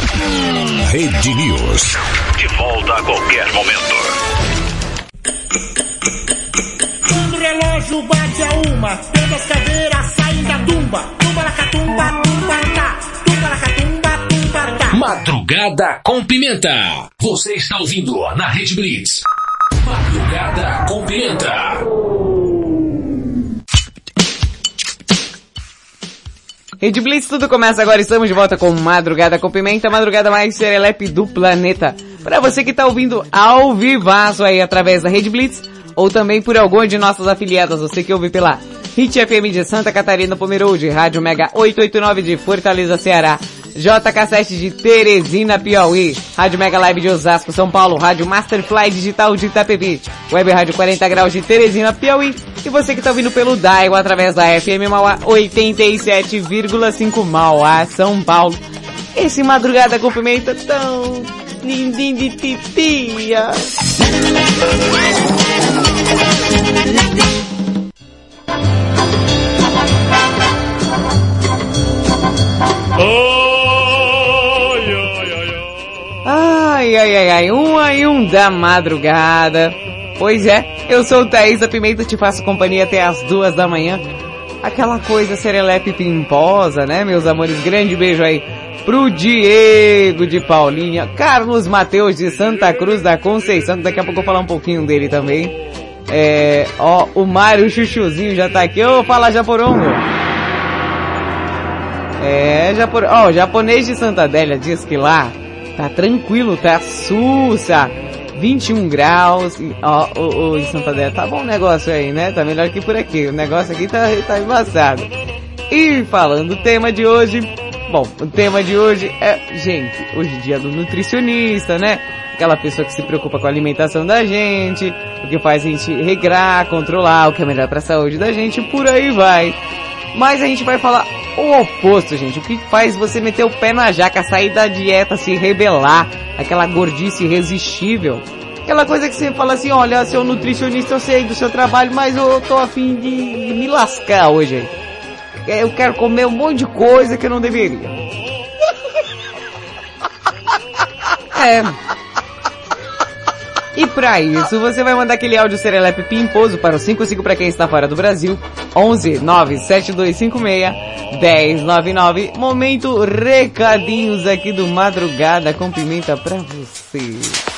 Rede News. De volta a qualquer momento. Quando o relógio bate a uma, todas as caveiras saem da tumba. Tumba lacatumba, tumba tá. Tumba lacatumba, tumba tá. Madrugada com Pimenta. Você está ouvindo na Rede Blitz. Madrugada com Pimenta. Rede Blitz, tudo começa agora. Estamos de volta com Madrugada com Pimenta, madrugada mais serelepe do planeta. Para você que tá ouvindo ao vivaço aí através da Rede Blitz, ou também por alguma de nossas afiliadas, você que ouve pela Hit FM de Santa Catarina Pomerode, Rádio Mega 889 de Fortaleza, Ceará, JK7 de Teresina, Piauí, Rádio Mega Live de Osasco, São Paulo, Rádio Masterfly Digital de Itapevi, Web Rádio 40 Graus de Teresina, Piauí, e você que está ouvindo pelo Daigo através da FM Mauá 87,5 Mauá, São Paulo. Esse madrugada com pimenta tão lindinho de titia. Ai, ai, ai, ai, um aí um da madrugada. Pois é, eu sou o Thaís da Pimenta, te faço companhia até as duas da manhã. Aquela coisa serelepe pimposa, né, meus amores? Grande beijo aí pro Diego de Paulinha, Carlos Mateus de Santa Cruz da Conceição, daqui a pouco eu vou falar um pouquinho dele também. É, ó, o Mário Chuchuzinho já tá aqui. Ô, fala Japorongo. É, Japor... ó, o japonês de Santa Adélia diz que lá tá tranquilo, tá sussa. 21 graus, ó, o, o, em Santa Adélia tá bom o negócio aí, né? Tá melhor que por aqui. O negócio aqui tá, tá embaçado. E falando do tema de hoje, bom, o tema de hoje é, gente, hoje é dia do nutricionista, né? Aquela pessoa que se preocupa com a alimentação da gente, o que faz a gente regrar, controlar, o que é melhor para a saúde da gente, por aí vai. Mas a gente vai falar o oposto, gente. O que faz você meter o pé na jaca, sair da dieta, se rebelar, aquela gordice irresistível. Aquela coisa que você fala assim, olha, seu nutricionista, eu sei do seu trabalho, mas eu tô afim de me lascar hoje. Eu quero comer um monte de coisa que eu não deveria. É. E para isso, você vai mandar aquele áudio serelepe pimposo para o 55 para quem está fora do Brasil, 11 97256 1099. Momento recadinhos aqui do Madrugada com Pimenta para você.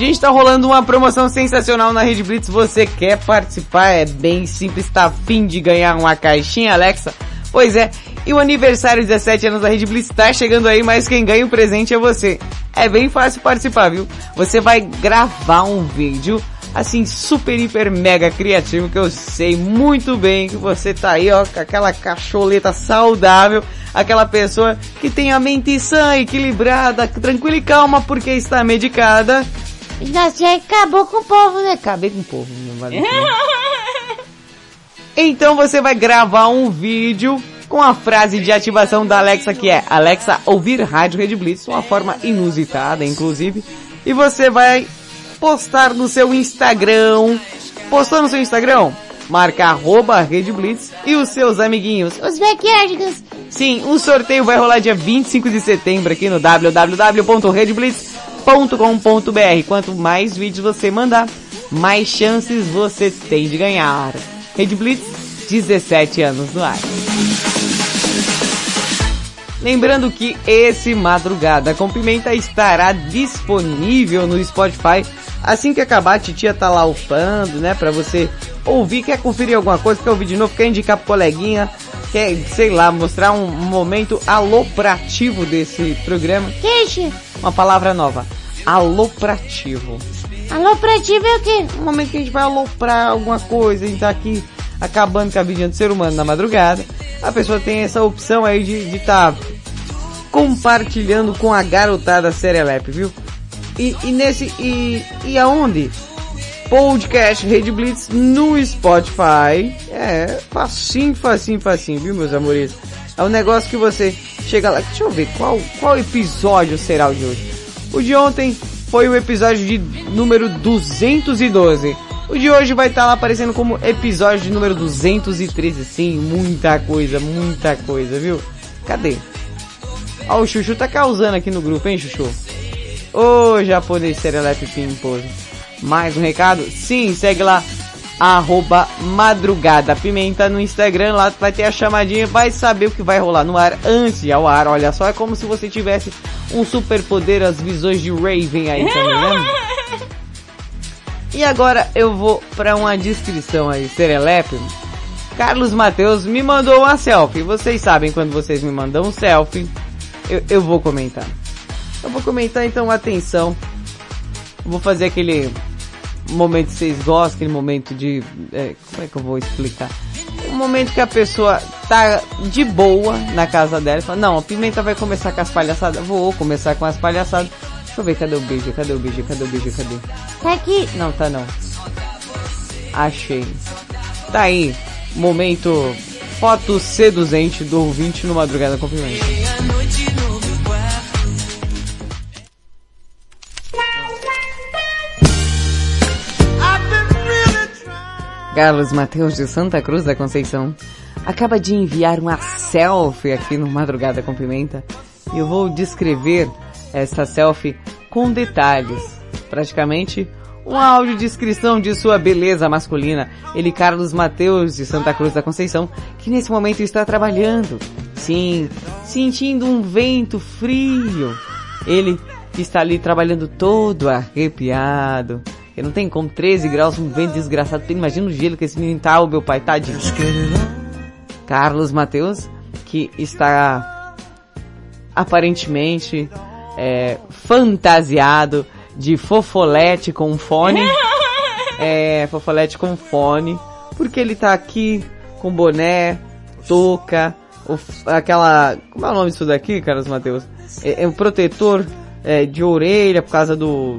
Gente, tá rolando uma promoção sensacional na Rede Blitz. Você quer participar? É bem simples, tá afim de ganhar uma caixinha Alexa? Pois é, e o aniversário de 17 anos da Rede Blitz tá chegando aí, mas quem ganha o presente é você. É bem fácil participar, viu? Você vai gravar um vídeo, assim, super, hiper, mega criativo, que eu sei muito bem que você tá aí, ó, com aquela cacholeta saudável, aquela pessoa que tem a mente sã, equilibrada, tranquila e calma porque está medicada. Já você acabou com o povo, né? Acabei com o povo, vale Então você vai gravar um vídeo com a frase de ativação da Alexa que é Alexa ouvir Rádio Rede Blitz, uma forma inusitada, inclusive. E você vai postar no seu Instagram. Postou no seu Instagram? Marca arroba Rede Blitz e os seus amiguinhos. Os backyardigans. Sim, o sorteio vai rolar dia 25 de setembro aqui no www.redblitz.com.br. Quanto mais vídeos você mandar, mais chances você tem de ganhar. Rede Blitz, 17 anos no ar. Lembrando que esse Madrugada com Pimenta estará disponível no Spotify. Assim que acabar, a titia tá lá upando, né? Pra você ouvir, quer conferir alguma coisa, quer ouvir de novo, quer indicar pro coleguinha, quer, sei lá, mostrar um momento aloprativo desse programa. Queixe. Uma palavra nova. Aloprativo. Aloprativo é o quê? Um momento que a gente vai aloprar alguma coisa, a gente tá aqui acabando com a vida do ser humano na madrugada. a pessoa tem essa opção aí de estar compartilhando com a garotada Serelepe, viu? E, e nesse, e, e aonde? Podcast Rede Blitz no Spotify. É, facinho, facinho, facinho, viu meus amores? É um negócio que você chega lá, deixa eu ver, qual, qual episódio será o de hoje? O de ontem foi o episódio de número 212. O de hoje vai estar lá aparecendo como episódio de número 213. Sim, muita coisa, muita coisa, viu? Cadê? Ó, o Chuchu tá causando aqui no grupo, hein, Chuchu? Ô, japonês Serelepe Pimposo. Mais um recado? Sim, segue lá. Arroba Madrugada Pimenta no Instagram, lá vai ter a chamadinha, vai saber o que vai rolar no ar antes de ao ar. Olha só, é como se você tivesse um super poder, as visões de Raven aí também, né? E agora eu vou para uma descrição aí, Serelepe. Carlos Mateus me mandou uma selfie. Vocês sabem quando vocês me mandam um selfie, eu, eu vou comentar. Eu vou comentar então, atenção. Vou fazer aquele momento que vocês gostam, aquele momento de... É, como é que eu vou explicar? Um momento que a pessoa tá de boa na casa dela e fala, não, a Pimenta vai começar com as palhaçadas. Vou começar com as palhaçadas. Deixa eu ver, cadê o beijo? Cadê o beijo? Cadê o beijo? Cadê? Tá aqui. Não, tá não. Achei. Tá aí. Momento foto seduzente do ouvinte no Madrugada com Pimenta. Carlos Mateus de Santa Cruz da Conceição acaba de enviar uma selfie aqui no Madrugada com Pimenta e eu vou descrever essa selfie com detalhes. Praticamente uma audiodescrição de sua beleza masculina. Ele, Carlos Mateus de Santa Cruz da Conceição, que nesse momento está trabalhando. Sim, sentindo um vento frio. Ele está ali trabalhando todo arrepiado. Porque não tem como 13 graus, um vento desgraçado. Imagina o gelo que esse menino tá, o meu pai, tadinho. Carlos Mateus, que está aparentemente é, fantasiado de fofolete com fone. É, fofolete com fone. Porque ele tá aqui com boné, touca, o, aquela... Como é o nome disso daqui, Carlos Mateus? É, é um protetor é, de orelha por causa do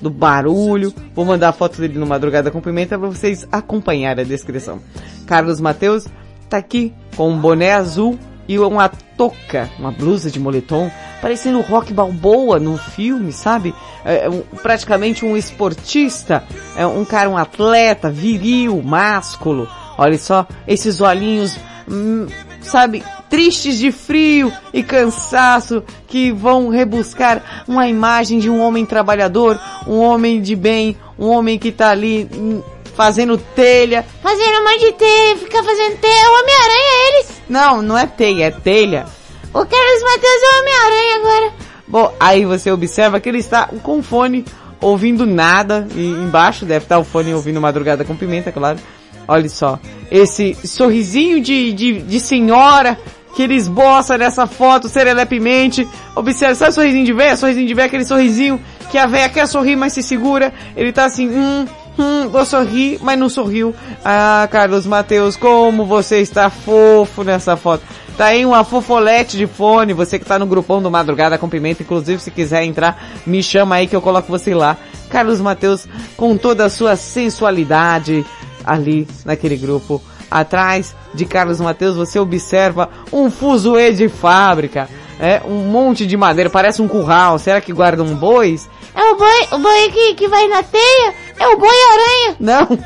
do barulho. Vou mandar a foto dele no Madrugada com Pimenta para vocês acompanharem a descrição. Carlos Mateus tá aqui com um boné azul e uma touca, uma blusa de moletom, parecendo Rock Balboa no filme, sabe? É, um, praticamente um esportista, é um cara, um atleta viril, másculo. Olha só, esses olhinhos, hum, sabe, tristes de frio e cansaço que vão rebuscar uma imagem de um homem trabalhador, um homem de bem, um homem que tá ali hum, fazendo telha. Fazendo mais de telha, fica fazendo telha. É o Homem-Aranha eles. Não, não é teia, é telha. O Carlos Mateus é o Homem-Aranha agora. Bom, aí você observa que ele está com fone, ouvindo nada, e embaixo deve estar o fone ouvindo Madrugada com Pimenta, claro. Olha só, esse sorrisinho de, de, de senhora que ele esboça nessa foto serelepemente. Observe, sabe o sorrisinho de véia? Sorrisinho de véia, aquele sorrisinho que a véia quer sorrir, mas se segura. Ele tá assim, hum, hum, vou sorrir, mas não sorriu. Ah, Carlos Mateus, como você está fofo nessa foto. Tá aí uma fofolete de fone, você que tá no grupão do Madrugada com Pimenta, inclusive se quiser entrar, me chama aí que eu coloco você lá. Carlos Mateus com toda a sua sensualidade ali naquele grupo. Atrás de Carlos Mateus você observa um fuzuê de fábrica, é um monte de madeira, parece um curral. Será que guardam bois? É o boi, o boi que, que vai na teia? É o boi aranha? Não.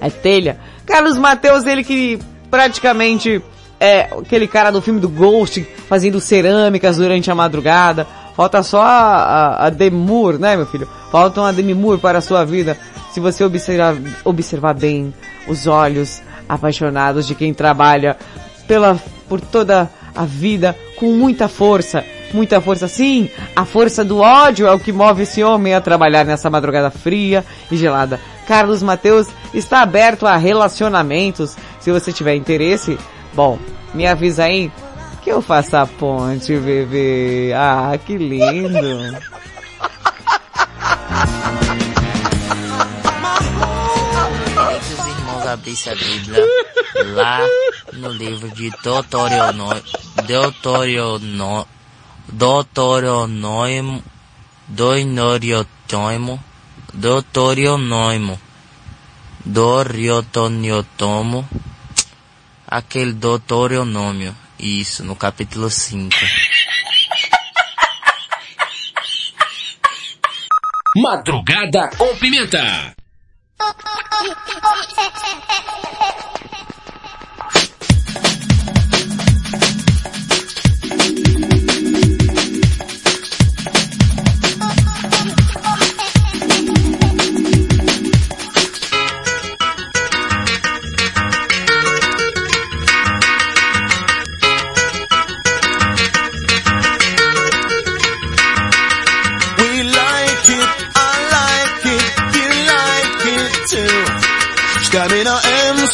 É telha. Carlos Mateus, ele que praticamente é aquele cara do filme do Ghost, fazendo cerâmicas durante a madrugada. Falta só a, a, a Demur, né, meu filho? Falta uma Demimur para a sua vida. Se você observar, observar bem os olhos apaixonados de quem trabalha pela, por toda a vida com muita força, Muita força sim, a força do ódio é o que move esse homem a trabalhar nessa madrugada fria e gelada. Carlos Mateus está aberto a relacionamentos. Se você tiver interesse, bom, me avisa aí que eu faça a ponte, bebê. Ah, que lindo. a Bíblia lá no livro de Deuteronômio, Deuteronômio deuteronômio, doinoriotômio, deuteronômio, doriotoniotomo, aquele deuteronômio, isso, no capítulo 5. Madrugada com pimenta.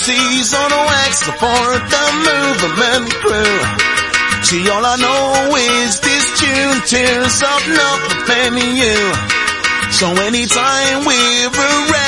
Tease on wax for the movement crew. See, all I know is this tune tears up nothing you. So anytime we're around.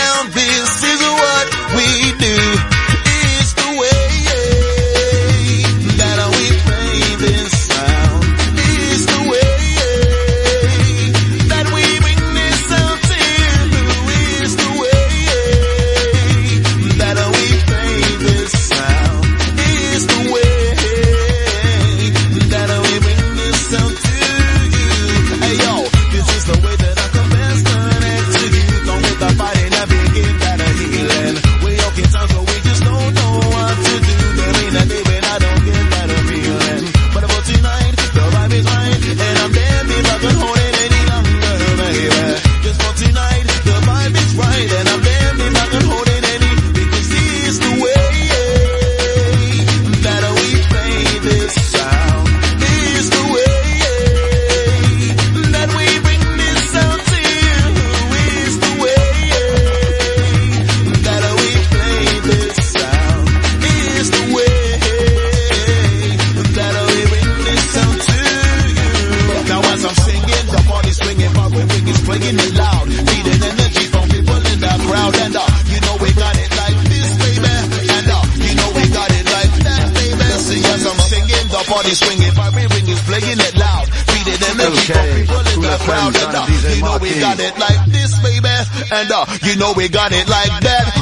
know we got it like that.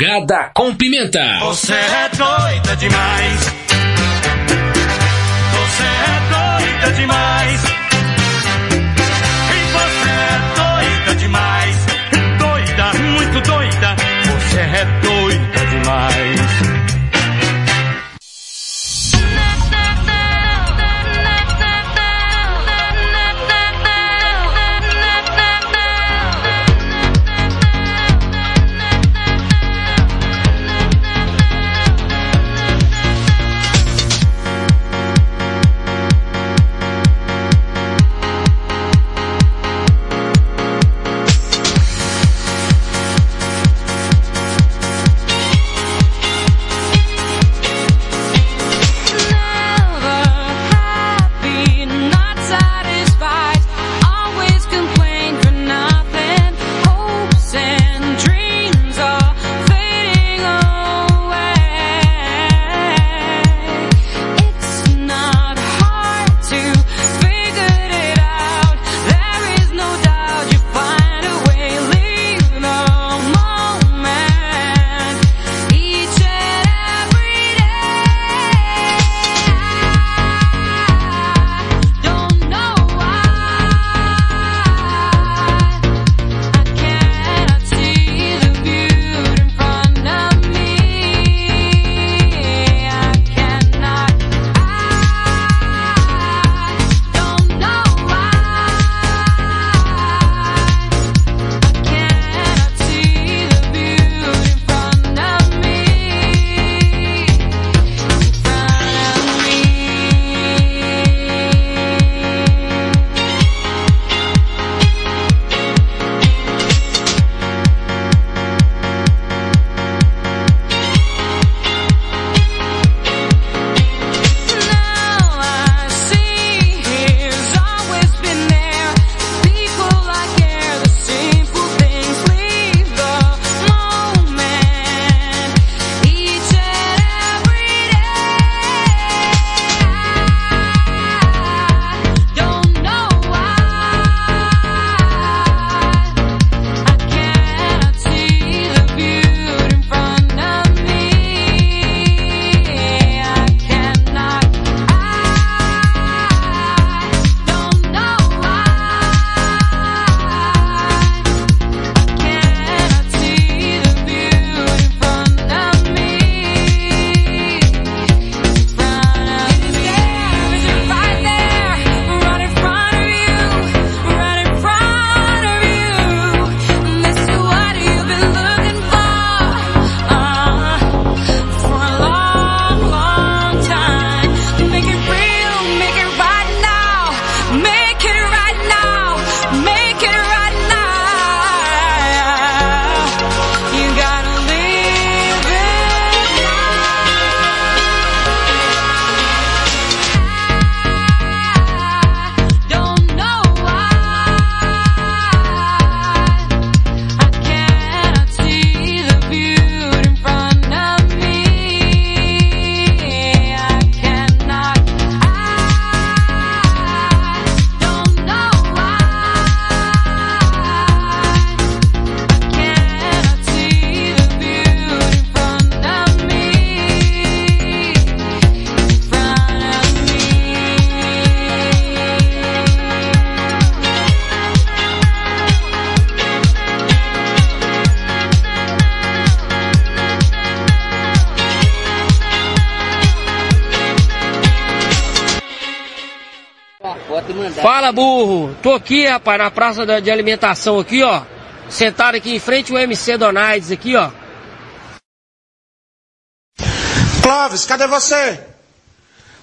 Madrugada com Pimenta. Você é doida demais. Você é doida demais. Fala, burro. Tô aqui, rapaz, na praça da- de alimentação aqui, ó. Sentado aqui em frente ao MC Donaides aqui, ó. Clóvis, cadê você?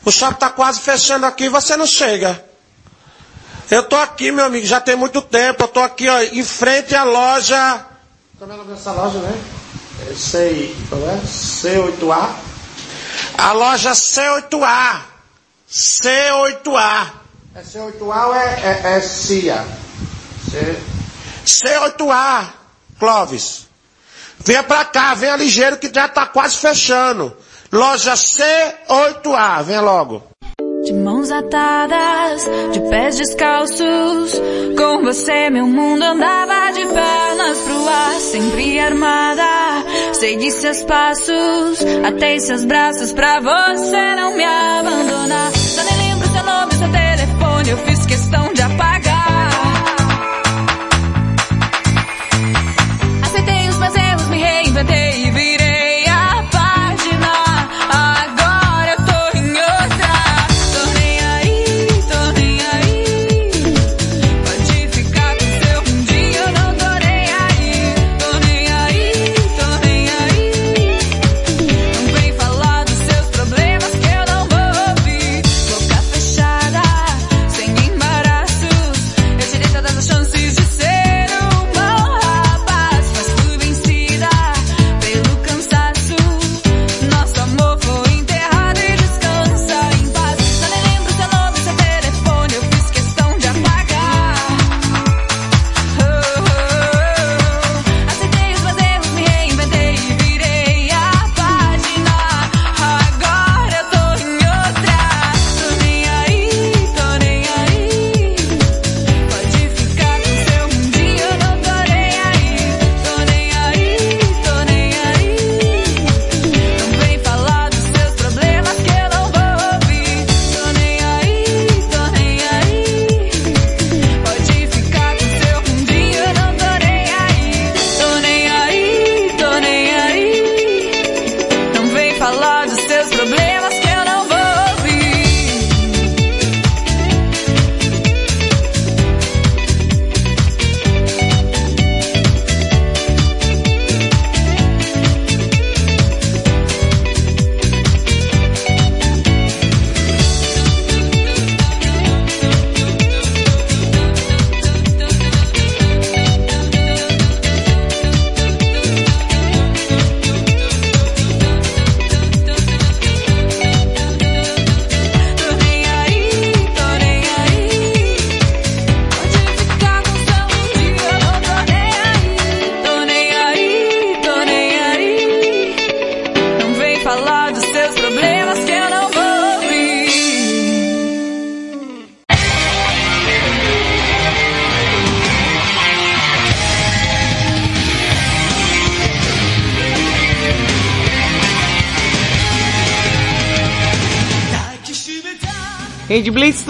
O shopping tá quase fechando aqui, você não chega. Eu tô aqui, meu amigo, já tem muito tempo. Eu tô aqui, ó, em frente à loja. Como é o nome dessa loja, né? É C, é? C8A. A loja C8A. C8A. É C8A ou é, é, é CIA? C... C8A, Clóvis. Venha pra cá, venha ligeiro que já tá quase fechando. Loja C8A, venha logo. De mãos atadas, de pés descalços, com você meu mundo andava de pernas pro ar, sempre armada. Segui seus passos, atei seus braços pra você não me abandonar. Já nem lembro seu nome, seu telefone,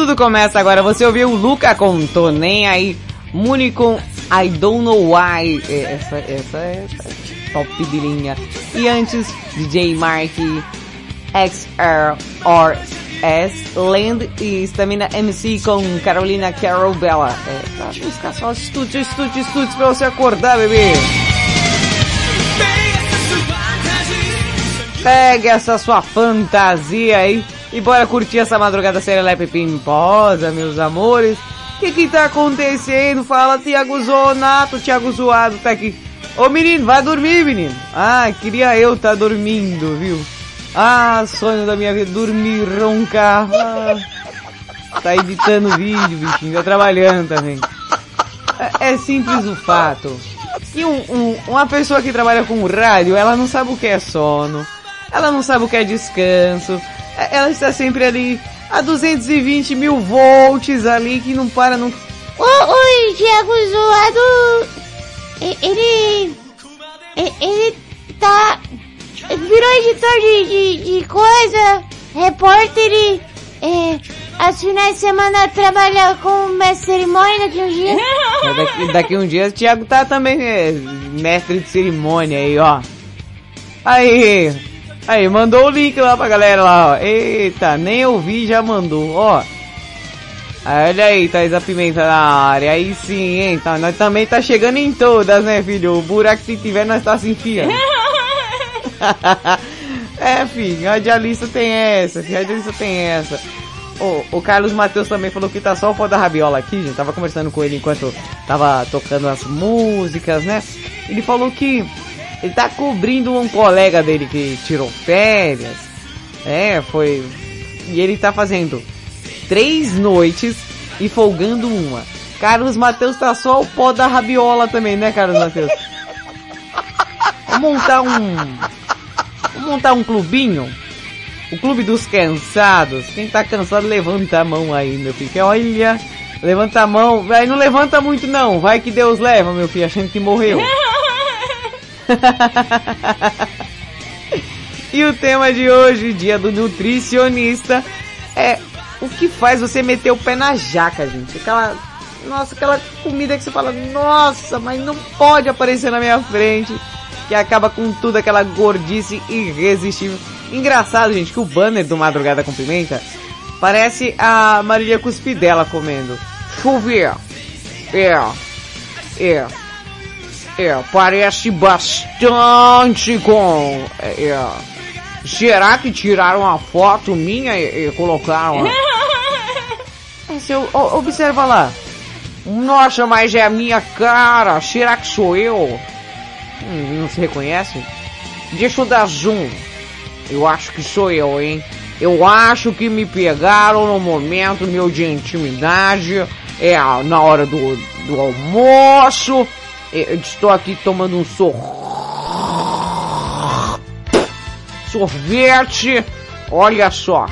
tudo começa agora. Você ouviu o Luca com Tô Nem Aí, Muni com I Don't Know Why. É, Essa, essa é top de linha. E antes, DJ Mark, XR or S, Land e Stamina MC com Carolina Carol Bella. É, pra buscar só estúdio, estúdio, estúdio pra você acordar, bebê. Pegue essa sua fantasia aí e bora curtir essa madrugada serelepe pimposa, meus amores. O que que tá acontecendo? Fala, Tiago Zonato, Tiago Zoado tá aqui. Ô menino, vai dormir, menino. Ah, queria eu tá dormindo, viu? Ah, sonho da minha vida, dormir, roncar. Ah, tá editando vídeo, bichinho, tá trabalhando também. É, é simples o fato. que um, um- uma pessoa que trabalha com rádio, ela não sabe o que é sono, ela não sabe o que é descanso, ela está sempre ali a 220 mil volts ali que não para nunca. Ô, oi, Thiago Zoado. Ele. Ele tá. Virou editor de, de, de coisa, repórter e. É, aos finais de semana trabalha com mestre de cerimônia daqui um dia. É, daqui, daqui um dia o Thiago tá também é, mestre de cerimônia aí, ó. Aí, aí, mandou o link lá pra galera lá, ó. Eita, nem ouvi, já mandou, ó. Olha aí, Thaís a Pimenta na área. Aí sim, hein? Tá, nós também tá chegando em todas, né, filho? O buraco se tiver, nós tá se enfiando. é, filho, radialista tem essa, filho, radialista tem essa. O, o Carlos Matheus também falou que tá só o pó da rabiola aqui, gente. Tava conversando com ele enquanto tava tocando as músicas, né? Ele falou que ele tá cobrindo um colega dele que tirou férias. É, foi. E ele tá fazendo três noites e folgando uma. Carlos Matheus tá só o pó da rabiola também, né, Carlos Matheus? Vamos montar um. Vamos montar um clubinho? O clube dos cansados. Quem tá cansado, levanta a mão aí, meu filho. Olha, levanta a mão. Aí não levanta muito não. Vai que Deus leva, meu filho, achando que morreu. e o tema de hoje, dia do nutricionista, é o que faz você meter o pé na jaca, gente. Aquela, nossa, aquela comida que você fala, nossa, mas não pode aparecer na minha frente, que acaba com tudo aquela gordice irresistível. Engraçado, gente, que o banner do Madrugada com Pimenta parece a Marília Cuspidela comendo. Ver. É, é, é, parece bastante com, é, é. Será que tiraram uma foto minha e, e colocaram? Se eu, o- observa lá. Nossa, mas é a minha cara. Será que sou eu? Hum, não se reconhece? Deixa eu dar zoom. Eu acho que sou eu, hein? Eu acho que me pegaram no momento meu de intimidade. É na hora do, do almoço. Eu estou aqui tomando um sor sorvete. Olha só.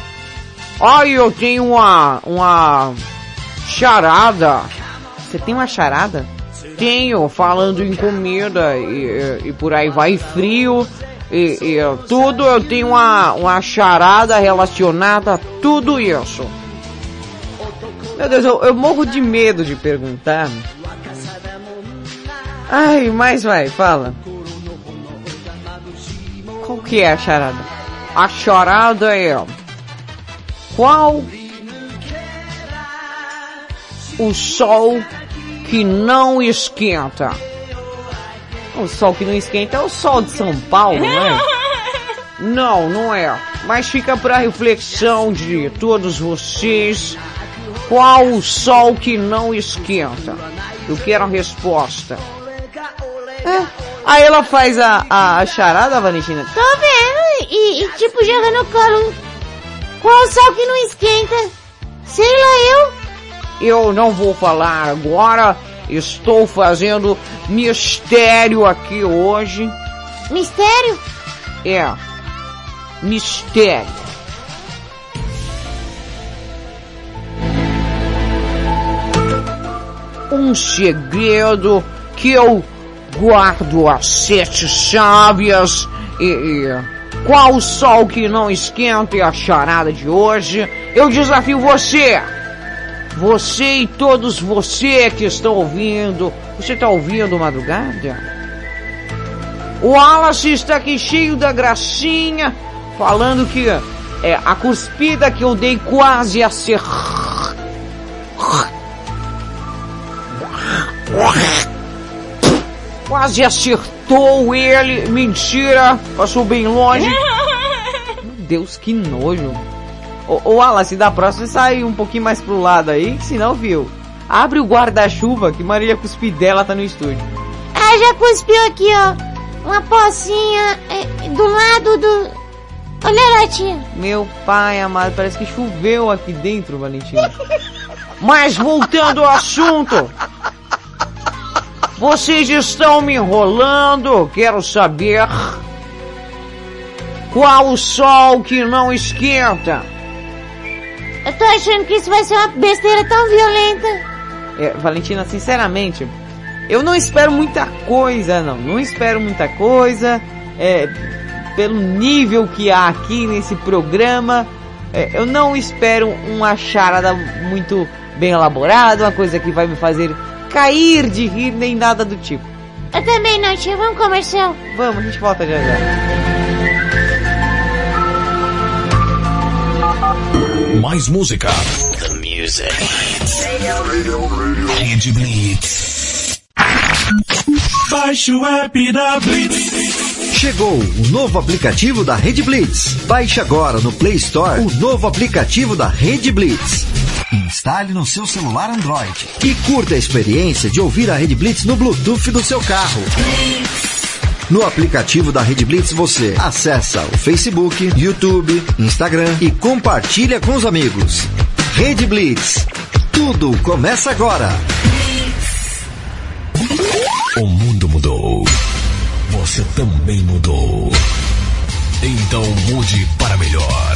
Olha, eu tenho uma uma charada. Você tem uma charada? Tenho, falando em comida e, e- e por aí vai frio e, e tudo. Eu tenho uma, uma charada relacionada a tudo isso. Meu Deus, eu, eu morro de medo de perguntar. Ai, mas vai, fala. Qual que é a charada? A charada é qual o sol que não esquenta? O sol que não esquenta é o sol de São Paulo, não é? Não, não é. Mas fica para reflexão de todos vocês. Qual o sol que não esquenta? Eu quero a resposta. É. Aí ela faz a, a, a charada, Valentina. Tô vendo e, e, tipo jogando no colo. Qual o sol que não esquenta? Sei lá eu. Eu não vou falar agora. Estou fazendo mistério aqui hoje. Mistério? É. Mistério. Um segredo que eu guardo as sete chaves e, e qual sol que não esquenta é a charada de hoje. Eu desafio você. Você e todos você que estão ouvindo. Você está ouvindo madrugada? O Wallace está aqui cheio da gracinha, falando que é a cuspida que eu dei quase a ser. Quase acertou ele. Mentira, passou bem longe. Meu Deus, que nojo. Ô, ô Wallace, da próxima sai um pouquinho mais pro lado aí, que senão, viu? Abre o guarda-chuva que Maria Cuspidela tá no estúdio. Ah, já cuspiu aqui, ó. Uma pocinha é, do lado do... Olha lá, tia. Meu pai amado, parece que choveu aqui dentro, Valentina. Mas voltando ao assunto. Vocês estão me enrolando, quero saber qual o sol que não esquenta. Eu tô achando que isso vai ser uma besteira tão violenta. É, Valentina, sinceramente, eu não espero muita coisa, não. Não espero muita coisa. É, pelo nível que há aqui nesse programa, é, eu não espero uma charada muito bem elaborada, uma coisa que vai me fazer cair de rir, nem nada do tipo. Eu também não, tia. Vamos comercial. Vamos, a gente volta já já. Mais música. The music. Rede Blitz. Baixe o app da Blitz. Chegou o novo aplicativo da Rede Blitz. Baixe agora no Play Store o novo aplicativo da Rede Blitz. Instale no seu celular Android e curta a experiência de ouvir a Rede Blitz no Bluetooth do seu carro. No aplicativo da Rede Blitz você acessa o Facebook, YouTube, Instagram e compartilha com os amigos. Rede Blitz. Tudo começa agora. O mundo mudou. Você também mudou. Então mude para melhor.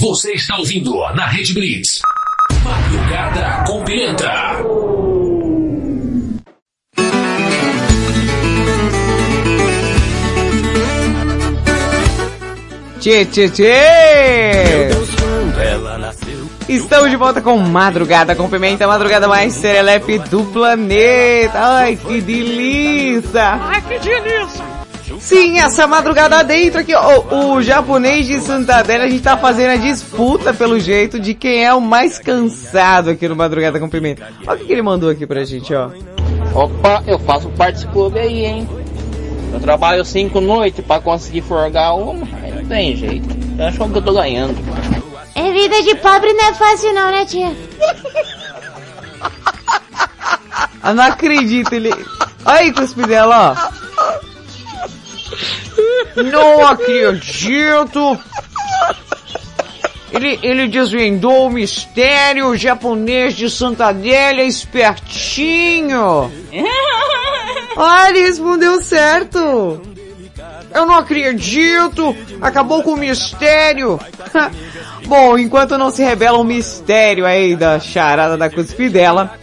Você está ouvindo na Rede Blitz. Madrugada com Pimenta. Tchê, tchê, tchê! Estamos de volta com Madrugada com Pimenta, a madrugada mais serelepe do planeta. Ai, que delícia! Ai, que delícia! Sim, essa madrugada dentro aqui, o, o japonês de Santander, a gente tá fazendo a disputa pelo jeito de quem é o mais cansado aqui no Madrugada com Pimenta. Olha o que que ele mandou aqui pra gente, ó. Opa, eu faço parte desse clube aí, hein? Eu trabalho cinco noites pra conseguir forgar uma, não tem jeito. Eu acho que eu tô ganhando. É vida de pobre não é fácil não, né tia? Eu não acredito, ele... Olha aí, cuspidela, ó. Não acredito! Ele, ele desvendou o mistério japonês de Santa Adélia espertinho! Ah, ele respondeu certo! Eu não acredito! Acabou com o mistério! Bom, enquanto não se revela o mistério aí da charada da cuspidela,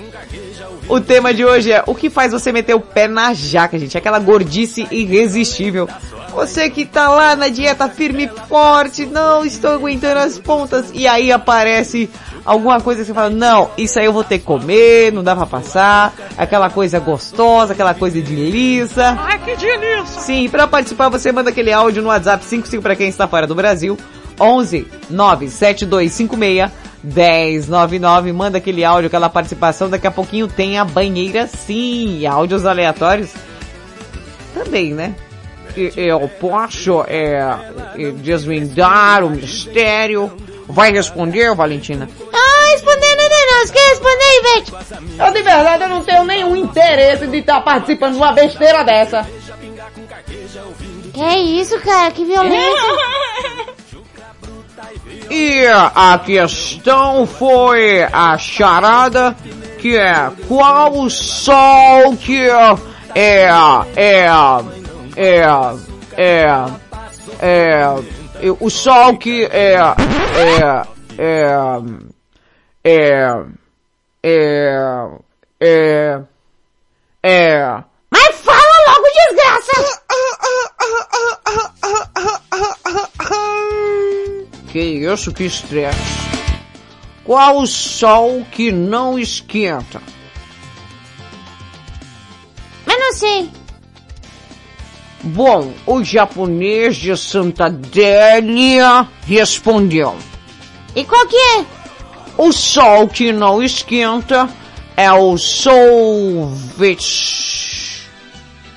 o tema de hoje é o que faz você meter o pé na jaca, gente. Aquela gordice irresistível. Você que tá lá na dieta firme e forte, não estou aguentando as pontas, e aí aparece alguma coisa que você fala, não, isso aí eu vou ter que comer, não dá pra passar, aquela coisa gostosa, aquela coisa de lisa. Ai, que delícia! Sim, para participar você manda aquele áudio no WhatsApp 55 para quem está fora do Brasil, 11 97256 1099, manda aquele áudio, aquela participação, daqui a pouquinho tem a banheira sim, e áudios aleatórios também, né? Eu posso é, é, desvendar o mistério. Vai responder, Valentina? Ah, responder nada não. Você quer responder, Ivete? Eu de verdade eu não tenho nenhum interesse de estar participando de uma besteira dessa. Que é isso, cara? Que violência. E a questão foi a charada que é qual o sol que é é é é é, é o sol que é é é é é é é fala logo, desgraça! Que isso, que estresse. Qual o sol que não esquenta? Mas não sei. Bom, o japonês de Santa Délia respondeu. E qual que é? O sol que não esquenta é o solvete.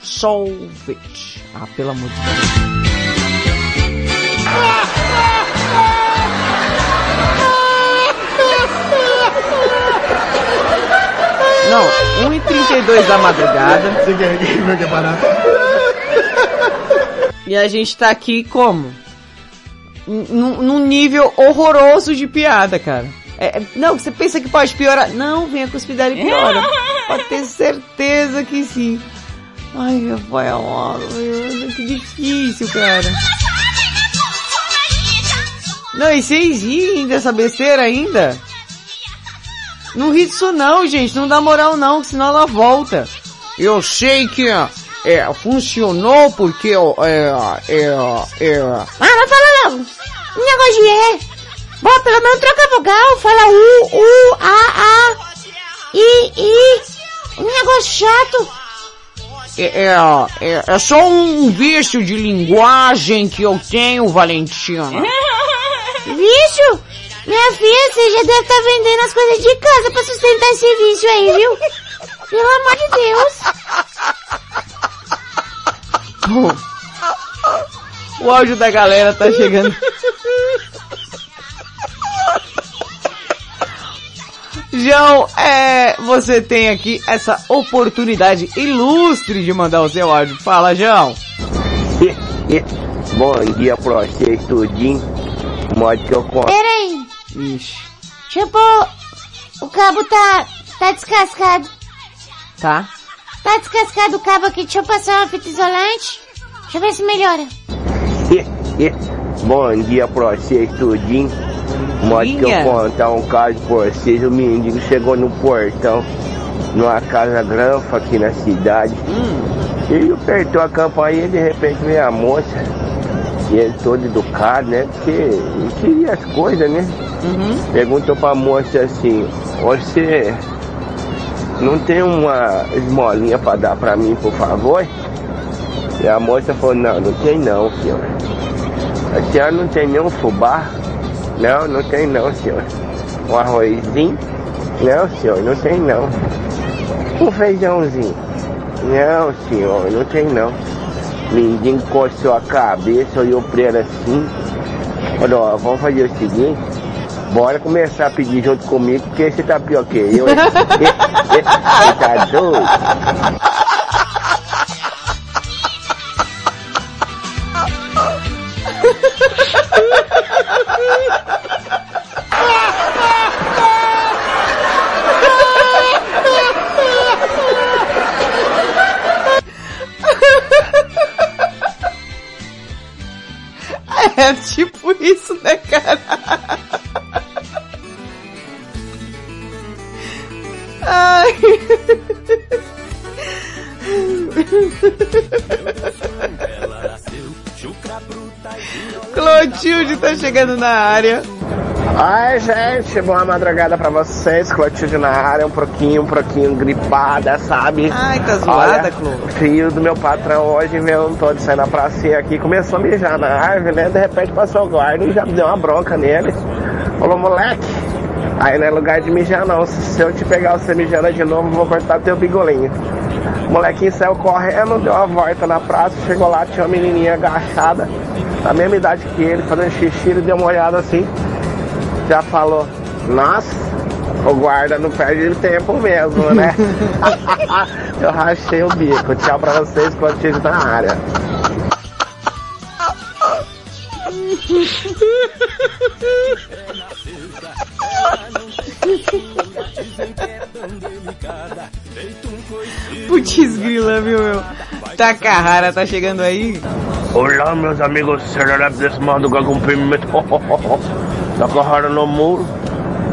Solvete. Ah, pelo amor de Deus. Não, 1h32 da madrugada. Você quer ver que é barato? E a gente tá aqui como? Num num nível horroroso de piada, cara. É, é- não, você pensa que pode piorar. Não, vem a cuspidela e piora. Pode ter certeza que sim. Ai, meu pai amado, meu, que difícil, cara. Não, e vocês riem dessa besteira ainda? Não ri disso não, gente. Não dá moral não, que senão ela volta. Eu sei que é, funcionou porque é, é, é, Ah, vai falar logo. Um negócio de é. Bom, pelo menos troca a vogal. Fala U, U, A, A, I, I. Um negócio chato. é, é, é, é só um vício de linguagem que eu tenho, Valentina. Vício? Minha filha, você já deve estar vendendo as coisas de casa pra sustentar esse vício aí, viu? Pelo amor de Deus. Bom, o áudio da galera tá chegando. João, é, você tem aqui essa oportunidade ilustre de mandar o seu áudio. Fala, João. Bom dia pra vocês tudinho. Modo que eu conto. Peraí. Ixi. Tipo, o cabo tá, tá descascado. Tá? Tá descascado o cabo aqui. Deixa eu passar uma fita isolante. Deixa eu ver se melhora. Bom dia pra vocês tudinho. Modo que eu contar um caso pra vocês. O mendigo chegou no portão, numa casa granfa aqui na cidade. Ele apertou a campainha e de repente veio a moça. E ele todo educado, né? Porque queria as coisas, né? Perguntou pra moça assim, você não tem uma esmolinha pra dar pra mim, por favor? E a moça falou, não, não tem não, senhor. A senhora não tem nenhum fubá? Não, não tem não, senhor. Um arrozinho? Não, senhor, não tem não. Um feijãozinho? Não, senhor, não tem não. Mendigo coçou a cabeça, olhou pra ela assim. Falou, ó, vamos fazer o seguinte. Bora começar a pedir junto comigo, porque você tá pior que eu. Você tá doido? É tipo isso, né, cara? Ai. Clotilde tá chegando na área. Ai, gente, boa madrugada pra vocês. Clotilde na área, um pouquinho, um pouquinho gripada, sabe? Ai, tá zoada, Clô. O filho do meu patrão hoje veio todo sair na pracinha aqui, começou a mijar na árvore, né? De repente passou o guarda e já deu uma bronca nele. Falou, moleque, aí não é lugar de mijar não. Se eu te pegar você mijando de novo, eu vou cortar teu bigolinho. O molequinho saiu correndo, deu uma volta na praça, chegou lá, tinha uma menininha agachada, da mesma idade que ele, fazendo xixi, ele deu uma olhada assim, já falou, nossa, o guarda não perde tempo mesmo, né? Eu rachei o bico. Tchau pra vocês, Clotilde na área. Putz grila, viu, meu? Takahara tá chegando aí? Olá, meus amigos serelepes madruga com pimenta. Takahara no muro.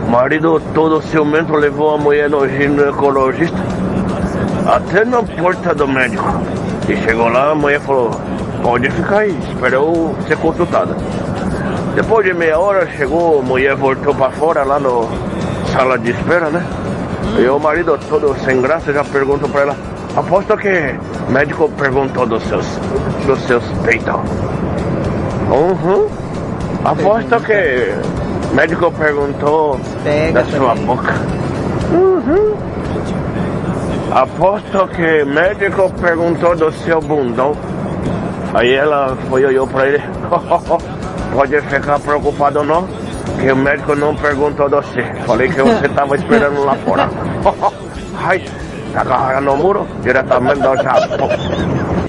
Marido todo ciumento levou a mulher no ginecologista. Até na porta do médico. E chegou lá, a mulher falou, pode ficar aí, esperou ser consultada. Depois de meia hora chegou, a mulher voltou pra fora lá no sala de espera, né? E o marido todo sem graça já perguntou pra ela, aposto que O médico perguntou dos seus, dos seus peitos. Uhum. Aposto que o médico perguntou Pega da sua também. boca. Uhum. Aposto que o médico perguntou do seu bundão. Aí ela foi olhou pra ele. Pode ficar preocupado não, que o médico não perguntou de você. Falei que você tava esperando lá fora. Ai, tá agarrando no muro diretamente do Japão.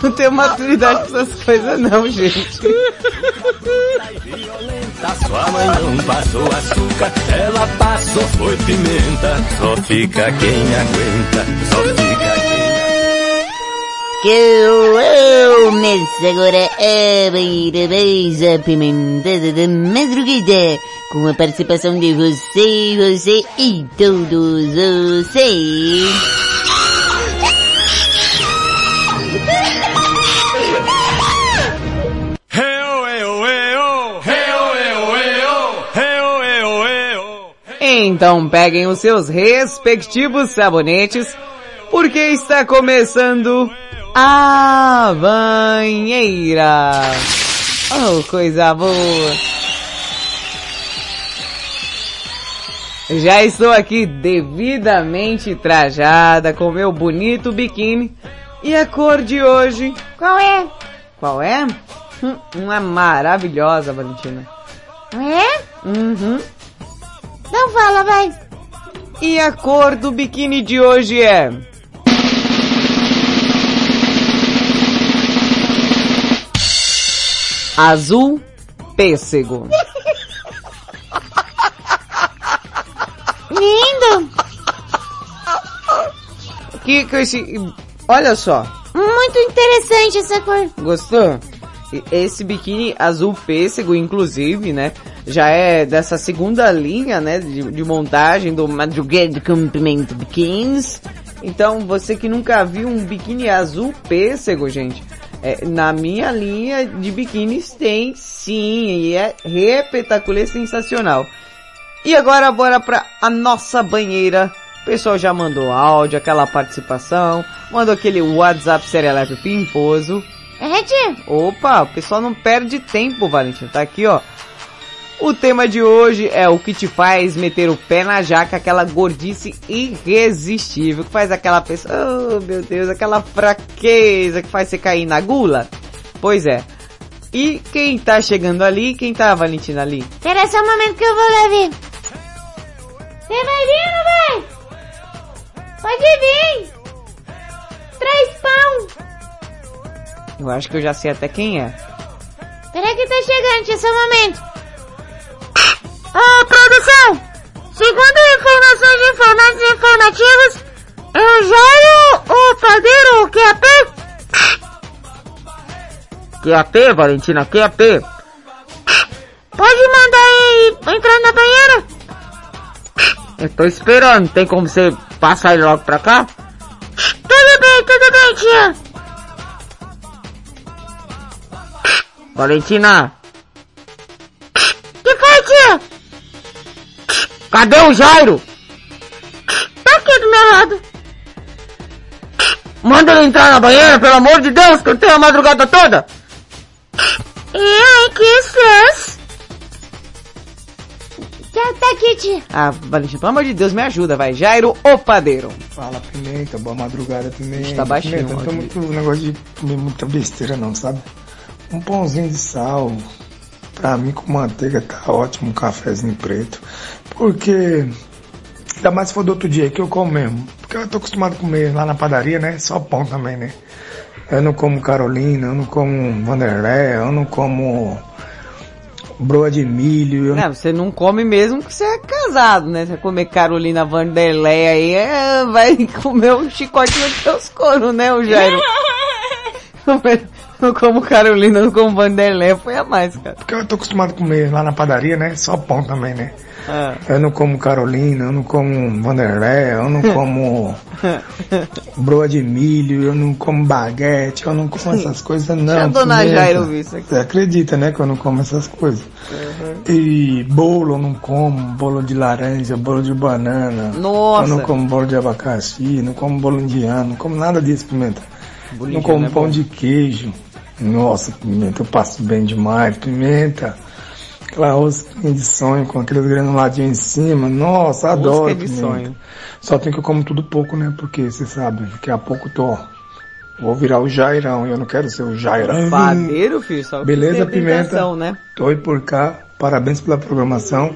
Não tenho maturidade pra essas coisas não, gente. Sua mãe não passou açúcar, ela passou foi pimenta. Só fica quem aguenta, só fica quem Que eu, eu me segura a beira beija pimentada da madrugada com a participação de você, você e todos vocês. Então peguem os seus respectivos sabonetes, porque está começando a banheira. Oh, coisa boa. Já estou aqui devidamente trajada com meu bonito biquíni. E a cor de hoje? Qual é? Qual é? Hum, uma maravilhosa, Valentina. É? Uhum. Não fala, vai. E a cor do biquíni de hoje é? Azul pêssego. Lindo. Que que esse... Olha só. Muito interessante essa cor. Gostou? Esse biquíni azul pêssego, inclusive, né? Já é dessa segunda linha, né? De, de montagem do Madrugada Comprimento Biquínis. Então, você que nunca viu um biquíni azul pêssego, gente, é, na minha linha de biquínis tem sim, e é repetacular sensacional. E agora bora pra a nossa banheira. O pessoal já mandou áudio, aquela participação, mandou aquele WhatsApp serelepe pimposo. É? Opa, o pessoal não perde tempo, Valentina. Tá aqui, ó. O tema de hoje é o que te faz meter o pé na jaca, aquela gordice irresistível, que faz aquela pessoa, oh meu Deus, aquela fraqueza que faz você cair na gula. Pois é. E quem tá chegando ali, quem tá, Valentina, ali? Espera só um momento que eu vou lá ver. Você vai vir ou não vai? Pode vir. Três pão. Eu acho que eu já sei até quem é. Peraí que tá chegando, tia, só um momento. Informações informantes informativos, é o Jairo, o padeiro, QAP. QAP, Valentina, QAP. Pode mandar aí entrar na banheira? Eu tô esperando, tem como você passar ele logo pra cá? Tudo bem, tudo bem, tia. Valentina, Que foi, tia? cadê o Jairo? Manda ele entrar na banheira, pelo amor de Deus, que eu tenho a madrugada toda. E aí, que tá aqui, tia. Ah, Valentina, pelo amor de Deus, me ajuda, vai. Jairo, o padeiro. Fala Pimenta, boa madrugada Pimenta. Tá baixinho, Pimenta, não tem muito negócio de comer muita besteira não, sabe? Um pãozinho de sal, pra mim com manteiga tá ótimo, um cafezinho preto. Porque, ainda mais se for do outro dia que eu como mesmo. Porque eu tô acostumado a comer lá na padaria, né? Só pão também, né? Eu não como Carolina, eu não como Vanderlé, eu não como broa de milho. Eu Não, você não come mesmo que você é casado, né? Você comer Carolina Vanderlei aí, é, vai comer um chicote nos seus coros, né, o Jairo? não como Carolina, não como Vanderlei, foi a mais, cara. Porque eu tô acostumado a comer lá na padaria, né? Só pão também, né? Eu não como Carolina, eu não como Vanderlei, eu não como broa de milho, eu não como baguete, eu não como essas coisas não. Deixa a dona ouvir isso aqui. Você acredita, né, que eu não como essas coisas. E bolo eu não como, bolo de laranja, bolo de banana. Nossa. Eu não como bolo de abacaxi, não como bolo indiano, não como nada disso, pimenta. Bolo não como é pão bom. de queijo. Nossa, pimenta, eu passo bem demais, pimenta. Aquela rosquinha de sonho com aqueles granuladinhos em cima. Nossa, adoro de pimenta. sonho. Só tem que eu como tudo pouco, né? Porque você sabe, daqui a pouco eu tô. Vou virar o Jairão e eu não quero ser o Jairão. Padeiro, filho, só que Beleza, Pimenta? né? Tô aí por cá. Parabéns pela programação.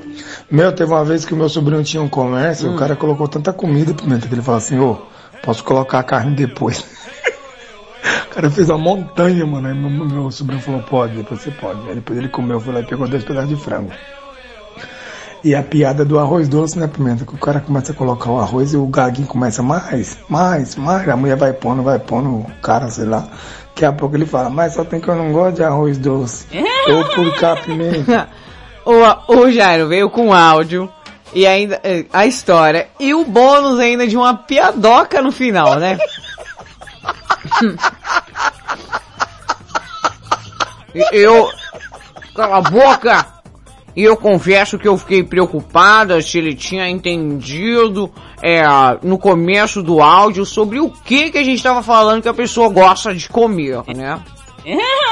Meu, teve uma vez que o meu sobrinho tinha um comércio, Hum. o cara colocou tanta comida, Pimenta, que ele falou assim, ô, posso colocar a carne depois. o cara fez uma montanha, mano. Aí meu, meu sobrinho falou, pode, depois você pode. Aí depois ele comeu, foi lá e pegou dois pedaços de frango. E a piada do arroz doce, né, Pimenta? Que o cara começa a colocar o arroz e o gaguinho começa mais, mais, mais. A mulher vai pondo, vai pondo, o cara, sei lá. Daqui a pouco ele fala, mas só tem que eu não gosto de arroz doce. Ou por cá, Pimenta. O, o Jairo veio com áudio e ainda eh, a história e o bônus ainda de uma piadoca no final, né? Eu cala a boca. E eu confesso que eu fiquei preocupada se ele tinha entendido é, no começo do áudio sobre o que que a gente estava falando que a pessoa gosta de comer, né?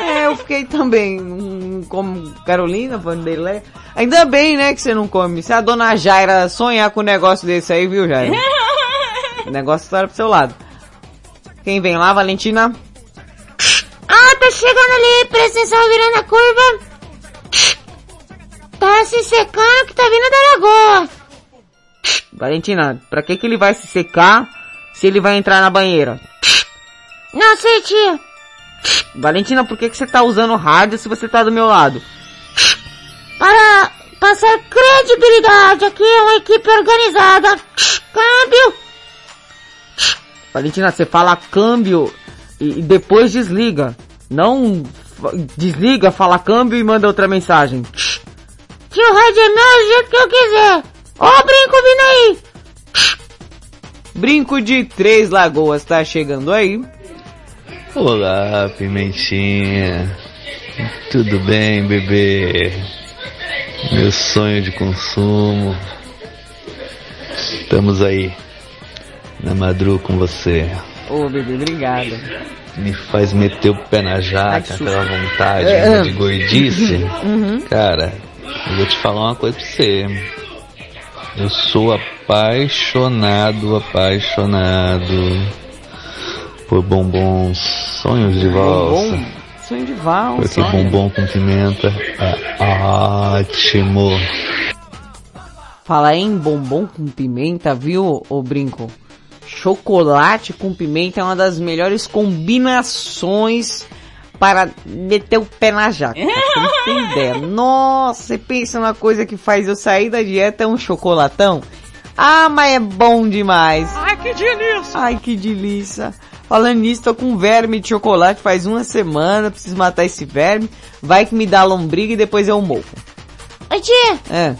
É, eu fiquei também, hum, como Carolina, Vanderlei. Ainda bem, né, que você não come. Se a dona Jaira sonhar com um negócio desse aí, viu, Jaira? o negócio estoura pro seu lado. Quem vem lá, Valentina? Ah, tá chegando ali, presta atenção, virando a curva. Tá se secando que tá vindo da lagoa. Valentina, pra que que ele vai se secar se ele vai entrar na banheira? Não sei, tia. Valentina, por que que você tá usando rádio se você tá do meu lado? Para passar credibilidade, aqui é uma equipe organizada. Câmbio. Valentina, você fala câmbio e, e depois desliga. Não desliga, fala câmbio e manda outra mensagem. Que o rádio é meu do jeito que eu quiser. Ó o brinco vindo aí. Brinco de Três Lagoas tá chegando aí. Olá, Pimentinha. Tudo bem, bebê? Meu sonho de consumo. Estamos aí na madru com você. Ô, bebê, obrigado. Me faz meter o pé na Ai, jaca, aquela vontade É, é. de gordice. Uhum. Cara, eu vou te falar uma coisa pra você. Eu sou apaixonado, apaixonado por bombons, sonhos de valsa. Bombom? Sonho de valsa. Porque olha. bombom com pimenta é ótimo. Falar em bombom com pimenta, viu, ô brinco? Chocolate com pimenta é uma das melhores combinações para meter o pé na jaca. Você não tem ideia. Nossa, você pensa numa coisa que faz eu sair da dieta, é um chocolatão? Ah, mas é bom demais. Ai, que delícia! Ai, que delícia. Falando nisso, tô com verme de chocolate faz uma semana, preciso matar esse verme. Vai que me dá lombriga e depois eu mofo. Ô tia, É.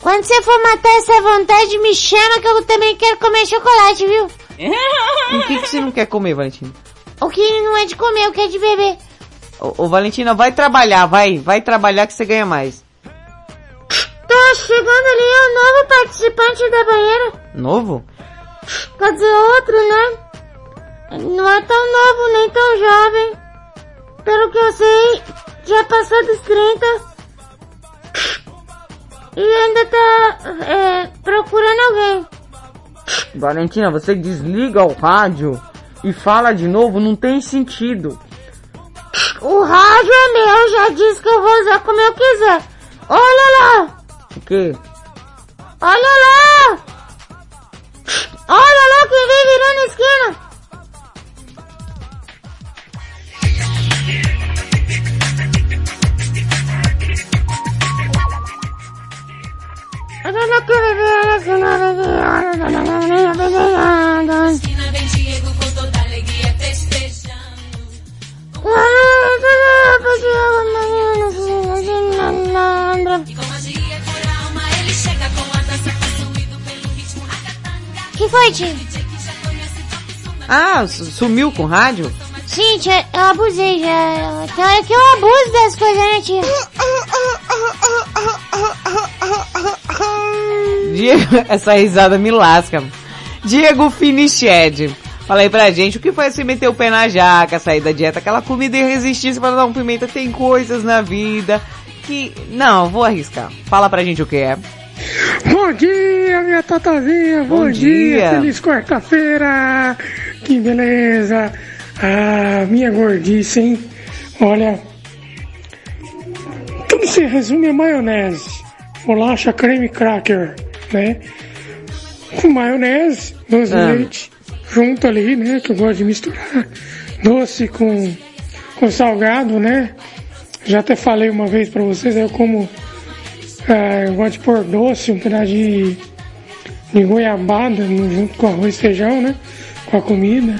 quando você for matar essa vontade, me chama que eu também quero comer chocolate, viu? O que, que você não quer comer, Valentina? O que não é de comer, o que é de beber. Ô, ô, Valentina, vai trabalhar, vai. Vai trabalhar que você ganha mais. Tá chegando ali o novo participante da banheira. Novo? Quer dizer, outro, né? Não é tão novo, nem tão jovem. Pelo que eu sei, já passou dos 30. E ainda tá é, procurando alguém. Valentina, você desliga o rádio e fala de novo, não tem sentido. O rádio é meu, já disse que eu vou usar como eu quiser. Olha lá! O quê? Olha lá! Olha lá quem vem virando a esquina! Que foi, tio? Ah, sumiu com o rádio? Sim, tia, eu abusei já. Tem hora que eu abuso das coisas, né, tia? Diego, essa risada me lasca. Diego Finiched. Fala aí pra gente, o que foi você meter o pé na jaca, sair da dieta, aquela comida irresistível para dar um pimenta, tem coisas na vida que... Não, vou arriscar. Fala pra gente o que é. Bom dia, minha tatazinha. Bom, Bom dia. dia. Feliz quarta-feira. Que beleza. Ah, minha gordice, hein? Olha, tudo se resume a maionese, bolacha, creme cracker, né? Com maionese, doce de Ah. leite, junto ali, né? Que eu gosto de misturar. Doce com, com salgado, né? Já até falei uma vez pra vocês, eu como é, eu gosto de pôr doce, um pedaço de, de goiabada junto com arroz e feijão, né? Com a comida.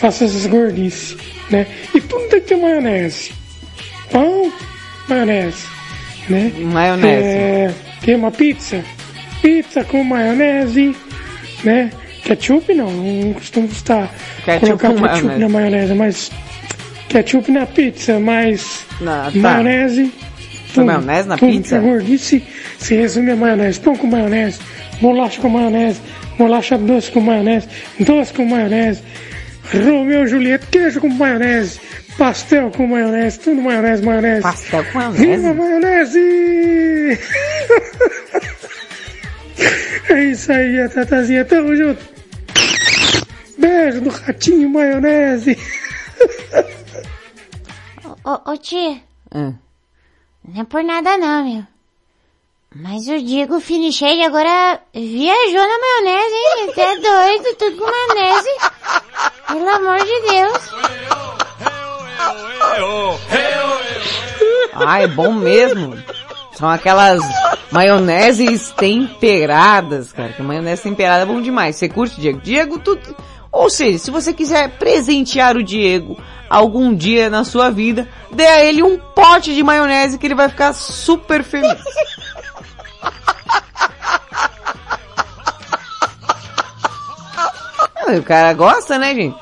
Faço essas gordices, né? E tudo tem que ter maionese. Pão, maionese, né? Maionese. É, que uma pizza? Pizza com maionese, né? Ketchup não, não costumo gostar Ketchup colocar com ketchup maionese. na maionese, mas ketchup na pizza, mas Na- tá. maionese. Põe maionese na pizza? gordice se resume a maionese. Pão com maionese, bolacha com maionese, bolacha doce com maionese, doce com maionese, Romeu e Julieta, queijo com maionese, pastel com maionese, tudo maionese, maionese. Pastel com Viva maionese! é isso aí, a Tatazinha, tamo junto. Beijo do ratinho maionese. Ô, ô, tia, Ah. não é por nada não, meu. Mas o Diego Finichelli agora viajou na maionese, hein? Ele é doido, tudo com maionese. Pelo amor de Deus. Ah, é bom mesmo. São aquelas maioneses temperadas, cara. Que maionese temperada é bom demais. Você curte, Diego? Diego, tudo... Ou seja, se você quiser presentear o Diego algum dia na sua vida, dê a ele um pote de maionese que ele vai ficar super feliz. O cara gosta, né, gente?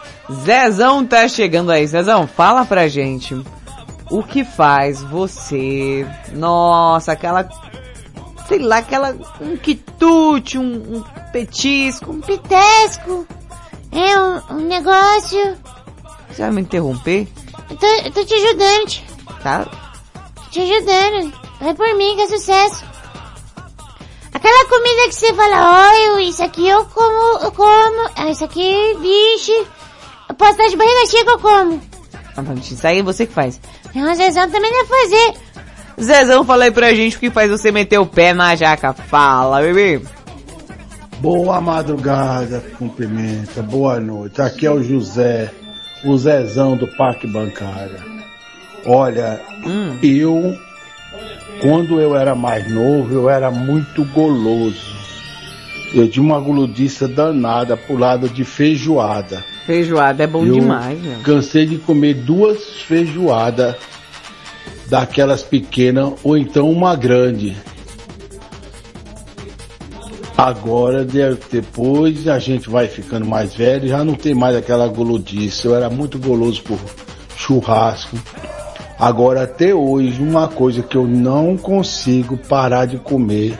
Zezão tá chegando aí. Zezão, fala pra gente. O que faz você... Nossa, aquela... Sei lá, aquela... Um quitute, um, um petisco. Um Pitesco. É um, um negócio. Você vai me interromper? Eu tô, eu tô te ajudando. Tá? Tô te ajudando. Vai por mim, que é sucesso. Aquela comida que você fala, olha, isso aqui eu como, eu como. Ah, isso aqui, vixe. Eu posso estar de barriga cheia que eu como. Ah, não, Isso aí é você que faz. Não, Zezão também deve fazer. Zezão, fala aí pra gente o que faz você meter o pé na jaca. Fala, bebê. Boa madrugada, cumprimenta. Boa noite. Aqui é o José, o Zezão do Parque Bancária. Olha, eu, quando eu era mais novo, eu era muito goloso. Eu tinha uma guludiça danada pro lado de feijoada. Feijoada é bom eu demais, meu. Cansei de comer duas feijoadas daquelas pequenas ou então uma grande. Agora, de- depois a gente vai ficando mais velho, já não tem mais aquela goludice. Eu era muito goloso por churrasco. Agora, até hoje, uma coisa que eu não consigo parar de comer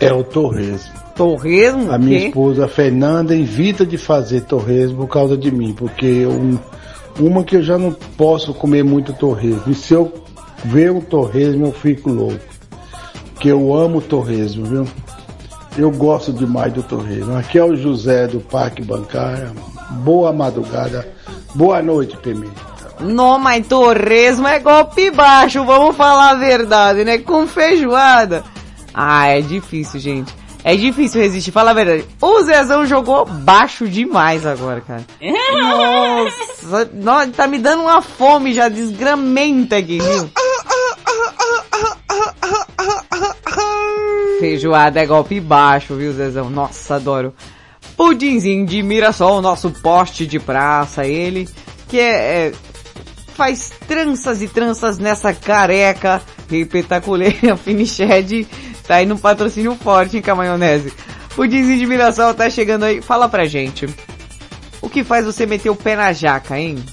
é o torresmo. Torresmo? A minha quê? esposa Fernanda evita de fazer torresmo por causa de mim, porque eu, uma que eu já não posso comer muito torresmo. E se eu ver um torresmo, eu fico louco. Que eu amo torresmo, viu? Eu gosto demais do torresmo. Aqui é o José do Parque Bancária. Boa madrugada. Boa noite, Pimenta. Não, mas torresmo é golpe baixo, vamos falar a verdade, né? Com feijoada. Ah, é difícil, gente. É difícil resistir, fala a verdade. O Zezão jogou baixo demais agora, cara. Nossa, tá me dando uma fome já desgramenta aqui, viu? Feijoada é golpe baixo, viu, Zezão? Nossa, adoro. Pudinzinho de Mirassol, nosso poste de praça, ele, que é, é, faz tranças e tranças nessa careca espetacular. A Finiched tá aí no patrocínio forte, hein, com. O Dizinho de Mirassol tá chegando aí. Fala pra gente. O que faz você meter o pé na jaca, hein?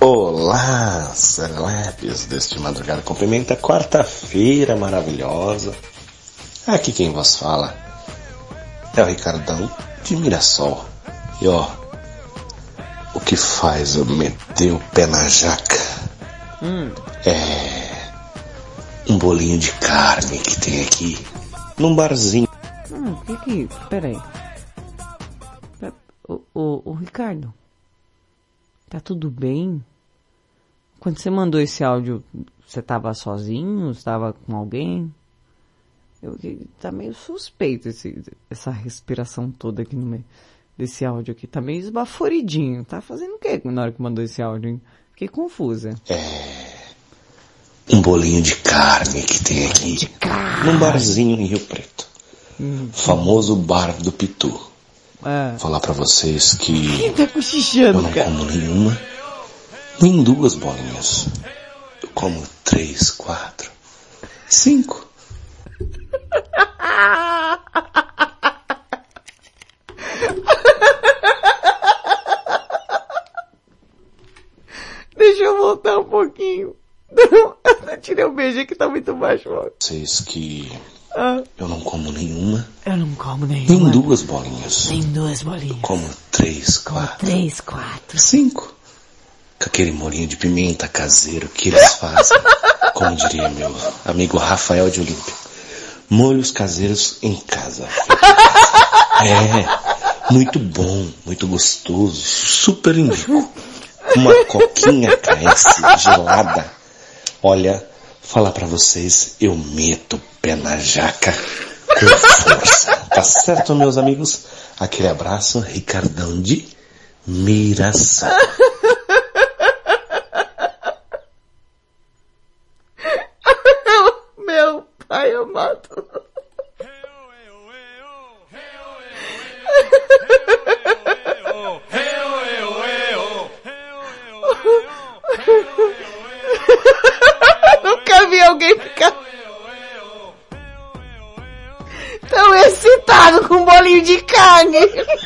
Olá, Celepes deste Madrugada com Pimenta, quarta-feira maravilhosa. Aqui quem vos fala é o Ricardão de Mirassol. E ó, o que faz eu meter o pé na jaca Hum. é um bolinho de carne que tem aqui num barzinho. Hum, que que... Peraí. Pe- O, o, o Ricardo. Tá tudo bem? Quando você mandou esse áudio, você tava sozinho? Você tava com alguém? Eu, tá meio suspeito esse, essa respiração toda aqui no meio desse áudio aqui. Tá meio esbaforidinho. Tá fazendo o que na hora que mandou esse áudio, hein? Fiquei confusa. Um bolinho de carne que tem aqui num barzinho em Rio Preto. Hum. Famoso bar do Pitu. Ah. Falar pra vocês que Quem tá cochichando, eu não cara? como nenhuma, nem duas bolinhas. Eu como três, quatro, cinco. Eu voltar um pouquinho. Não, eu tirei o beijo que tá muito baixo. ó. Vocês que Ah, eu não como nenhuma, eu não como nem nenhuma. duas bolinhas. Nem duas bolinhas. Como três, quatro, Três, quatro. cinco. Com aquele molinho de pimenta caseiro que eles fazem. Como diria meu amigo Rafael de Olímpia. Molhos caseiros em casa. É, muito bom, muito gostoso, super indico. Uma coquinha KS gelada. Olha, falar pra vocês, eu meto o pé na jaca com força. Tá certo, meus amigos? Aquele abraço, Ricardão de Mirassol. Meu pai amado. De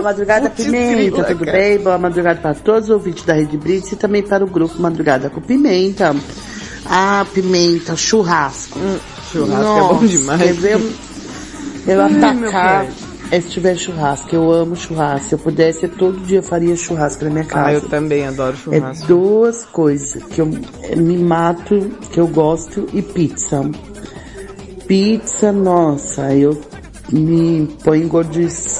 Boa madrugada, Putz, Pimenta, grila, tudo cara. bem? Boa madrugada para todos os ouvintes da Rede Blitz e também para o grupo Madrugada com Pimenta. Ah, Pimenta, churrasco. churrasco é bom demais. Quer ver eu Ai, atacar é, se tiver churrasco? Eu amo churrasco. Se eu pudesse, eu todo dia faria churrasco na minha casa. Ah, eu também adoro É churrasco. duas coisas que eu eh, me mato, que eu gosto, e pizza. Pizza, nossa, eu me ponho gordice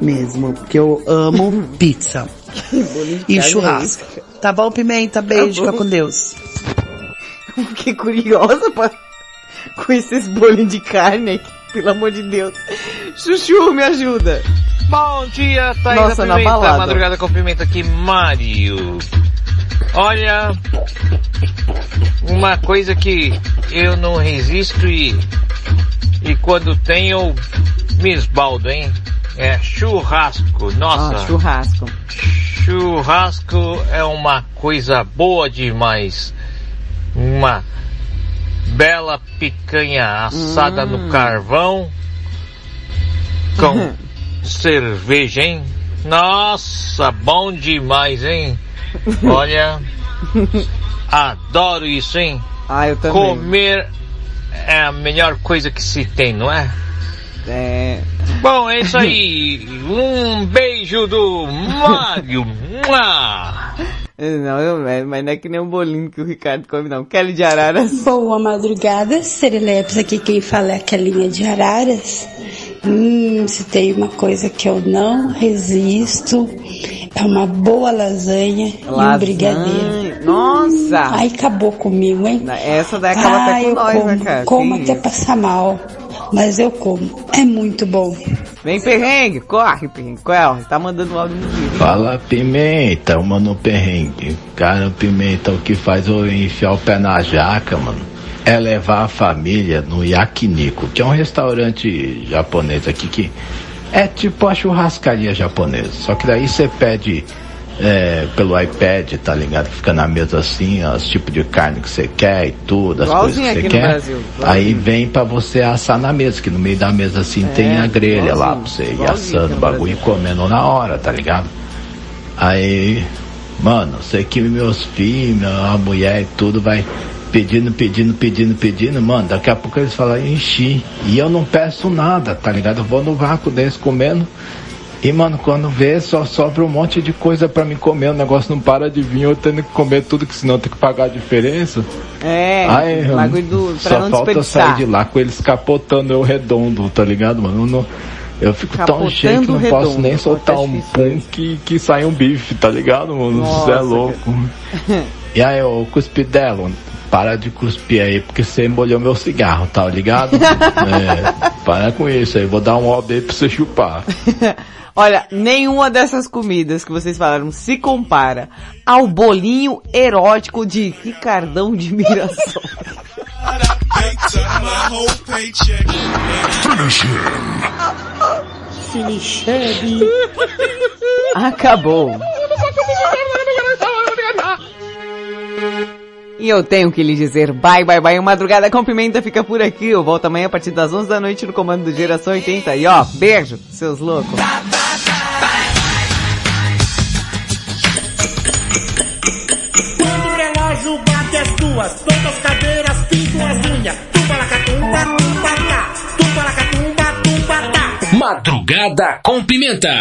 mesmo, porque eu amo pizza. E churrasco. Tá bom, Pimenta? Beijo, Tá fica com Deus. Fiquei curiosa pra... com esses bolinhos de carne aqui, pelo amor de Deus. Chuchu, me ajuda. Bom dia, Thaís Nossa, na Pimenta, balada. Madrugada com Pimenta aqui, Mário. Olha, uma coisa que eu não resisto e, e quando tenho eu me esbaldo, hein? É churrasco, nossa. Ah, churrasco. Churrasco é uma coisa boa demais. Uma bela picanha assada Hum. no carvão com cerveja, hein? Nossa, bom demais, hein? Olha, adoro isso, hein? Ah, eu também. Comer é a melhor coisa que se tem, não é? É. Bom, é isso aí. Um beijo do Mário. Mua! Não, eu, é, mas não é que nem um bolinho que o Ricardo come, não. Kelly de Araras. Boa madrugada, Serilepes, aqui quem fala é a Kelinha de Araras. Hum, se tem uma coisa que eu não resisto, é uma boa lasanha, e um Lasanha. brigadeiro. Nossa! Ai, acabou comigo, hein? Essa daí acaba até Ai, com nós, como, né, cara? Como Que até passar mal, mas eu como. É muito bom. Vem perrengue, corre, perrengue. Qual é? Tá mandando áudio no vídeo. Fala pimenta, mano perrengue. Cara, pimenta, o que faz eu enfiar o pé na jaca, mano, é levar a família no Yakiniku, que é um restaurante japonês aqui que é tipo a churrascaria japonesa. Só que daí você pede é, pelo iPad, tá ligado? Fica na mesa assim, os tipos de carne que você quer e tudo, as coisas Igualzinho que você quer. Brasil. Aí vem pra você assar na mesa, que no meio da mesa assim tem a grelha lá pra você ir assando o bagulho e comendo na hora, tá ligado? Aí, mano, sei que meus filhos, minha mulher e tudo vai pedindo, pedindo, pedindo, pedindo, mano, daqui a pouco eles falam, enchi. E eu não peço nada, tá ligado? Eu vou no vácuo deles comendo. E, mano, quando vê, só sobra um monte de coisa pra mim comer, o negócio não para de vir, eu tendo que comer tudo, que senão eu tenho que pagar a diferença. É, Aí, bagulho do, pra só falta eu sair de lá com eles capotando eu redondo, tá ligado, mano? Eu, não- eu fico tão Capotando cheio que não posso redondo, nem soltar um pum que, que sai um bife, tá ligado, mano? Você é Nossa, louco. E aí, ô cuspidelo, para de cuspir aí, porque você embolhou meu cigarro, tá ligado? é, para com isso aí, vou dar um aí pra você chupar. Olha, nenhuma dessas comidas que vocês falaram se compara ao bolinho erótico de Ricardão de Mirassol. Finish him. Acabou. E eu tenho que lhe dizer bye, bye, bye. O Madrugada com Pimenta fica por aqui. Eu volto amanhã a partir das 11 da noite no comando do Geração 80. E ó, beijo, seus loucos. Quando o relógio bate as duas, todas as cadeiras pintam as unhas. Tumba lacatumba, tumba tá. Tumba lacatumba, tumba tá. Madrugada com Pimenta.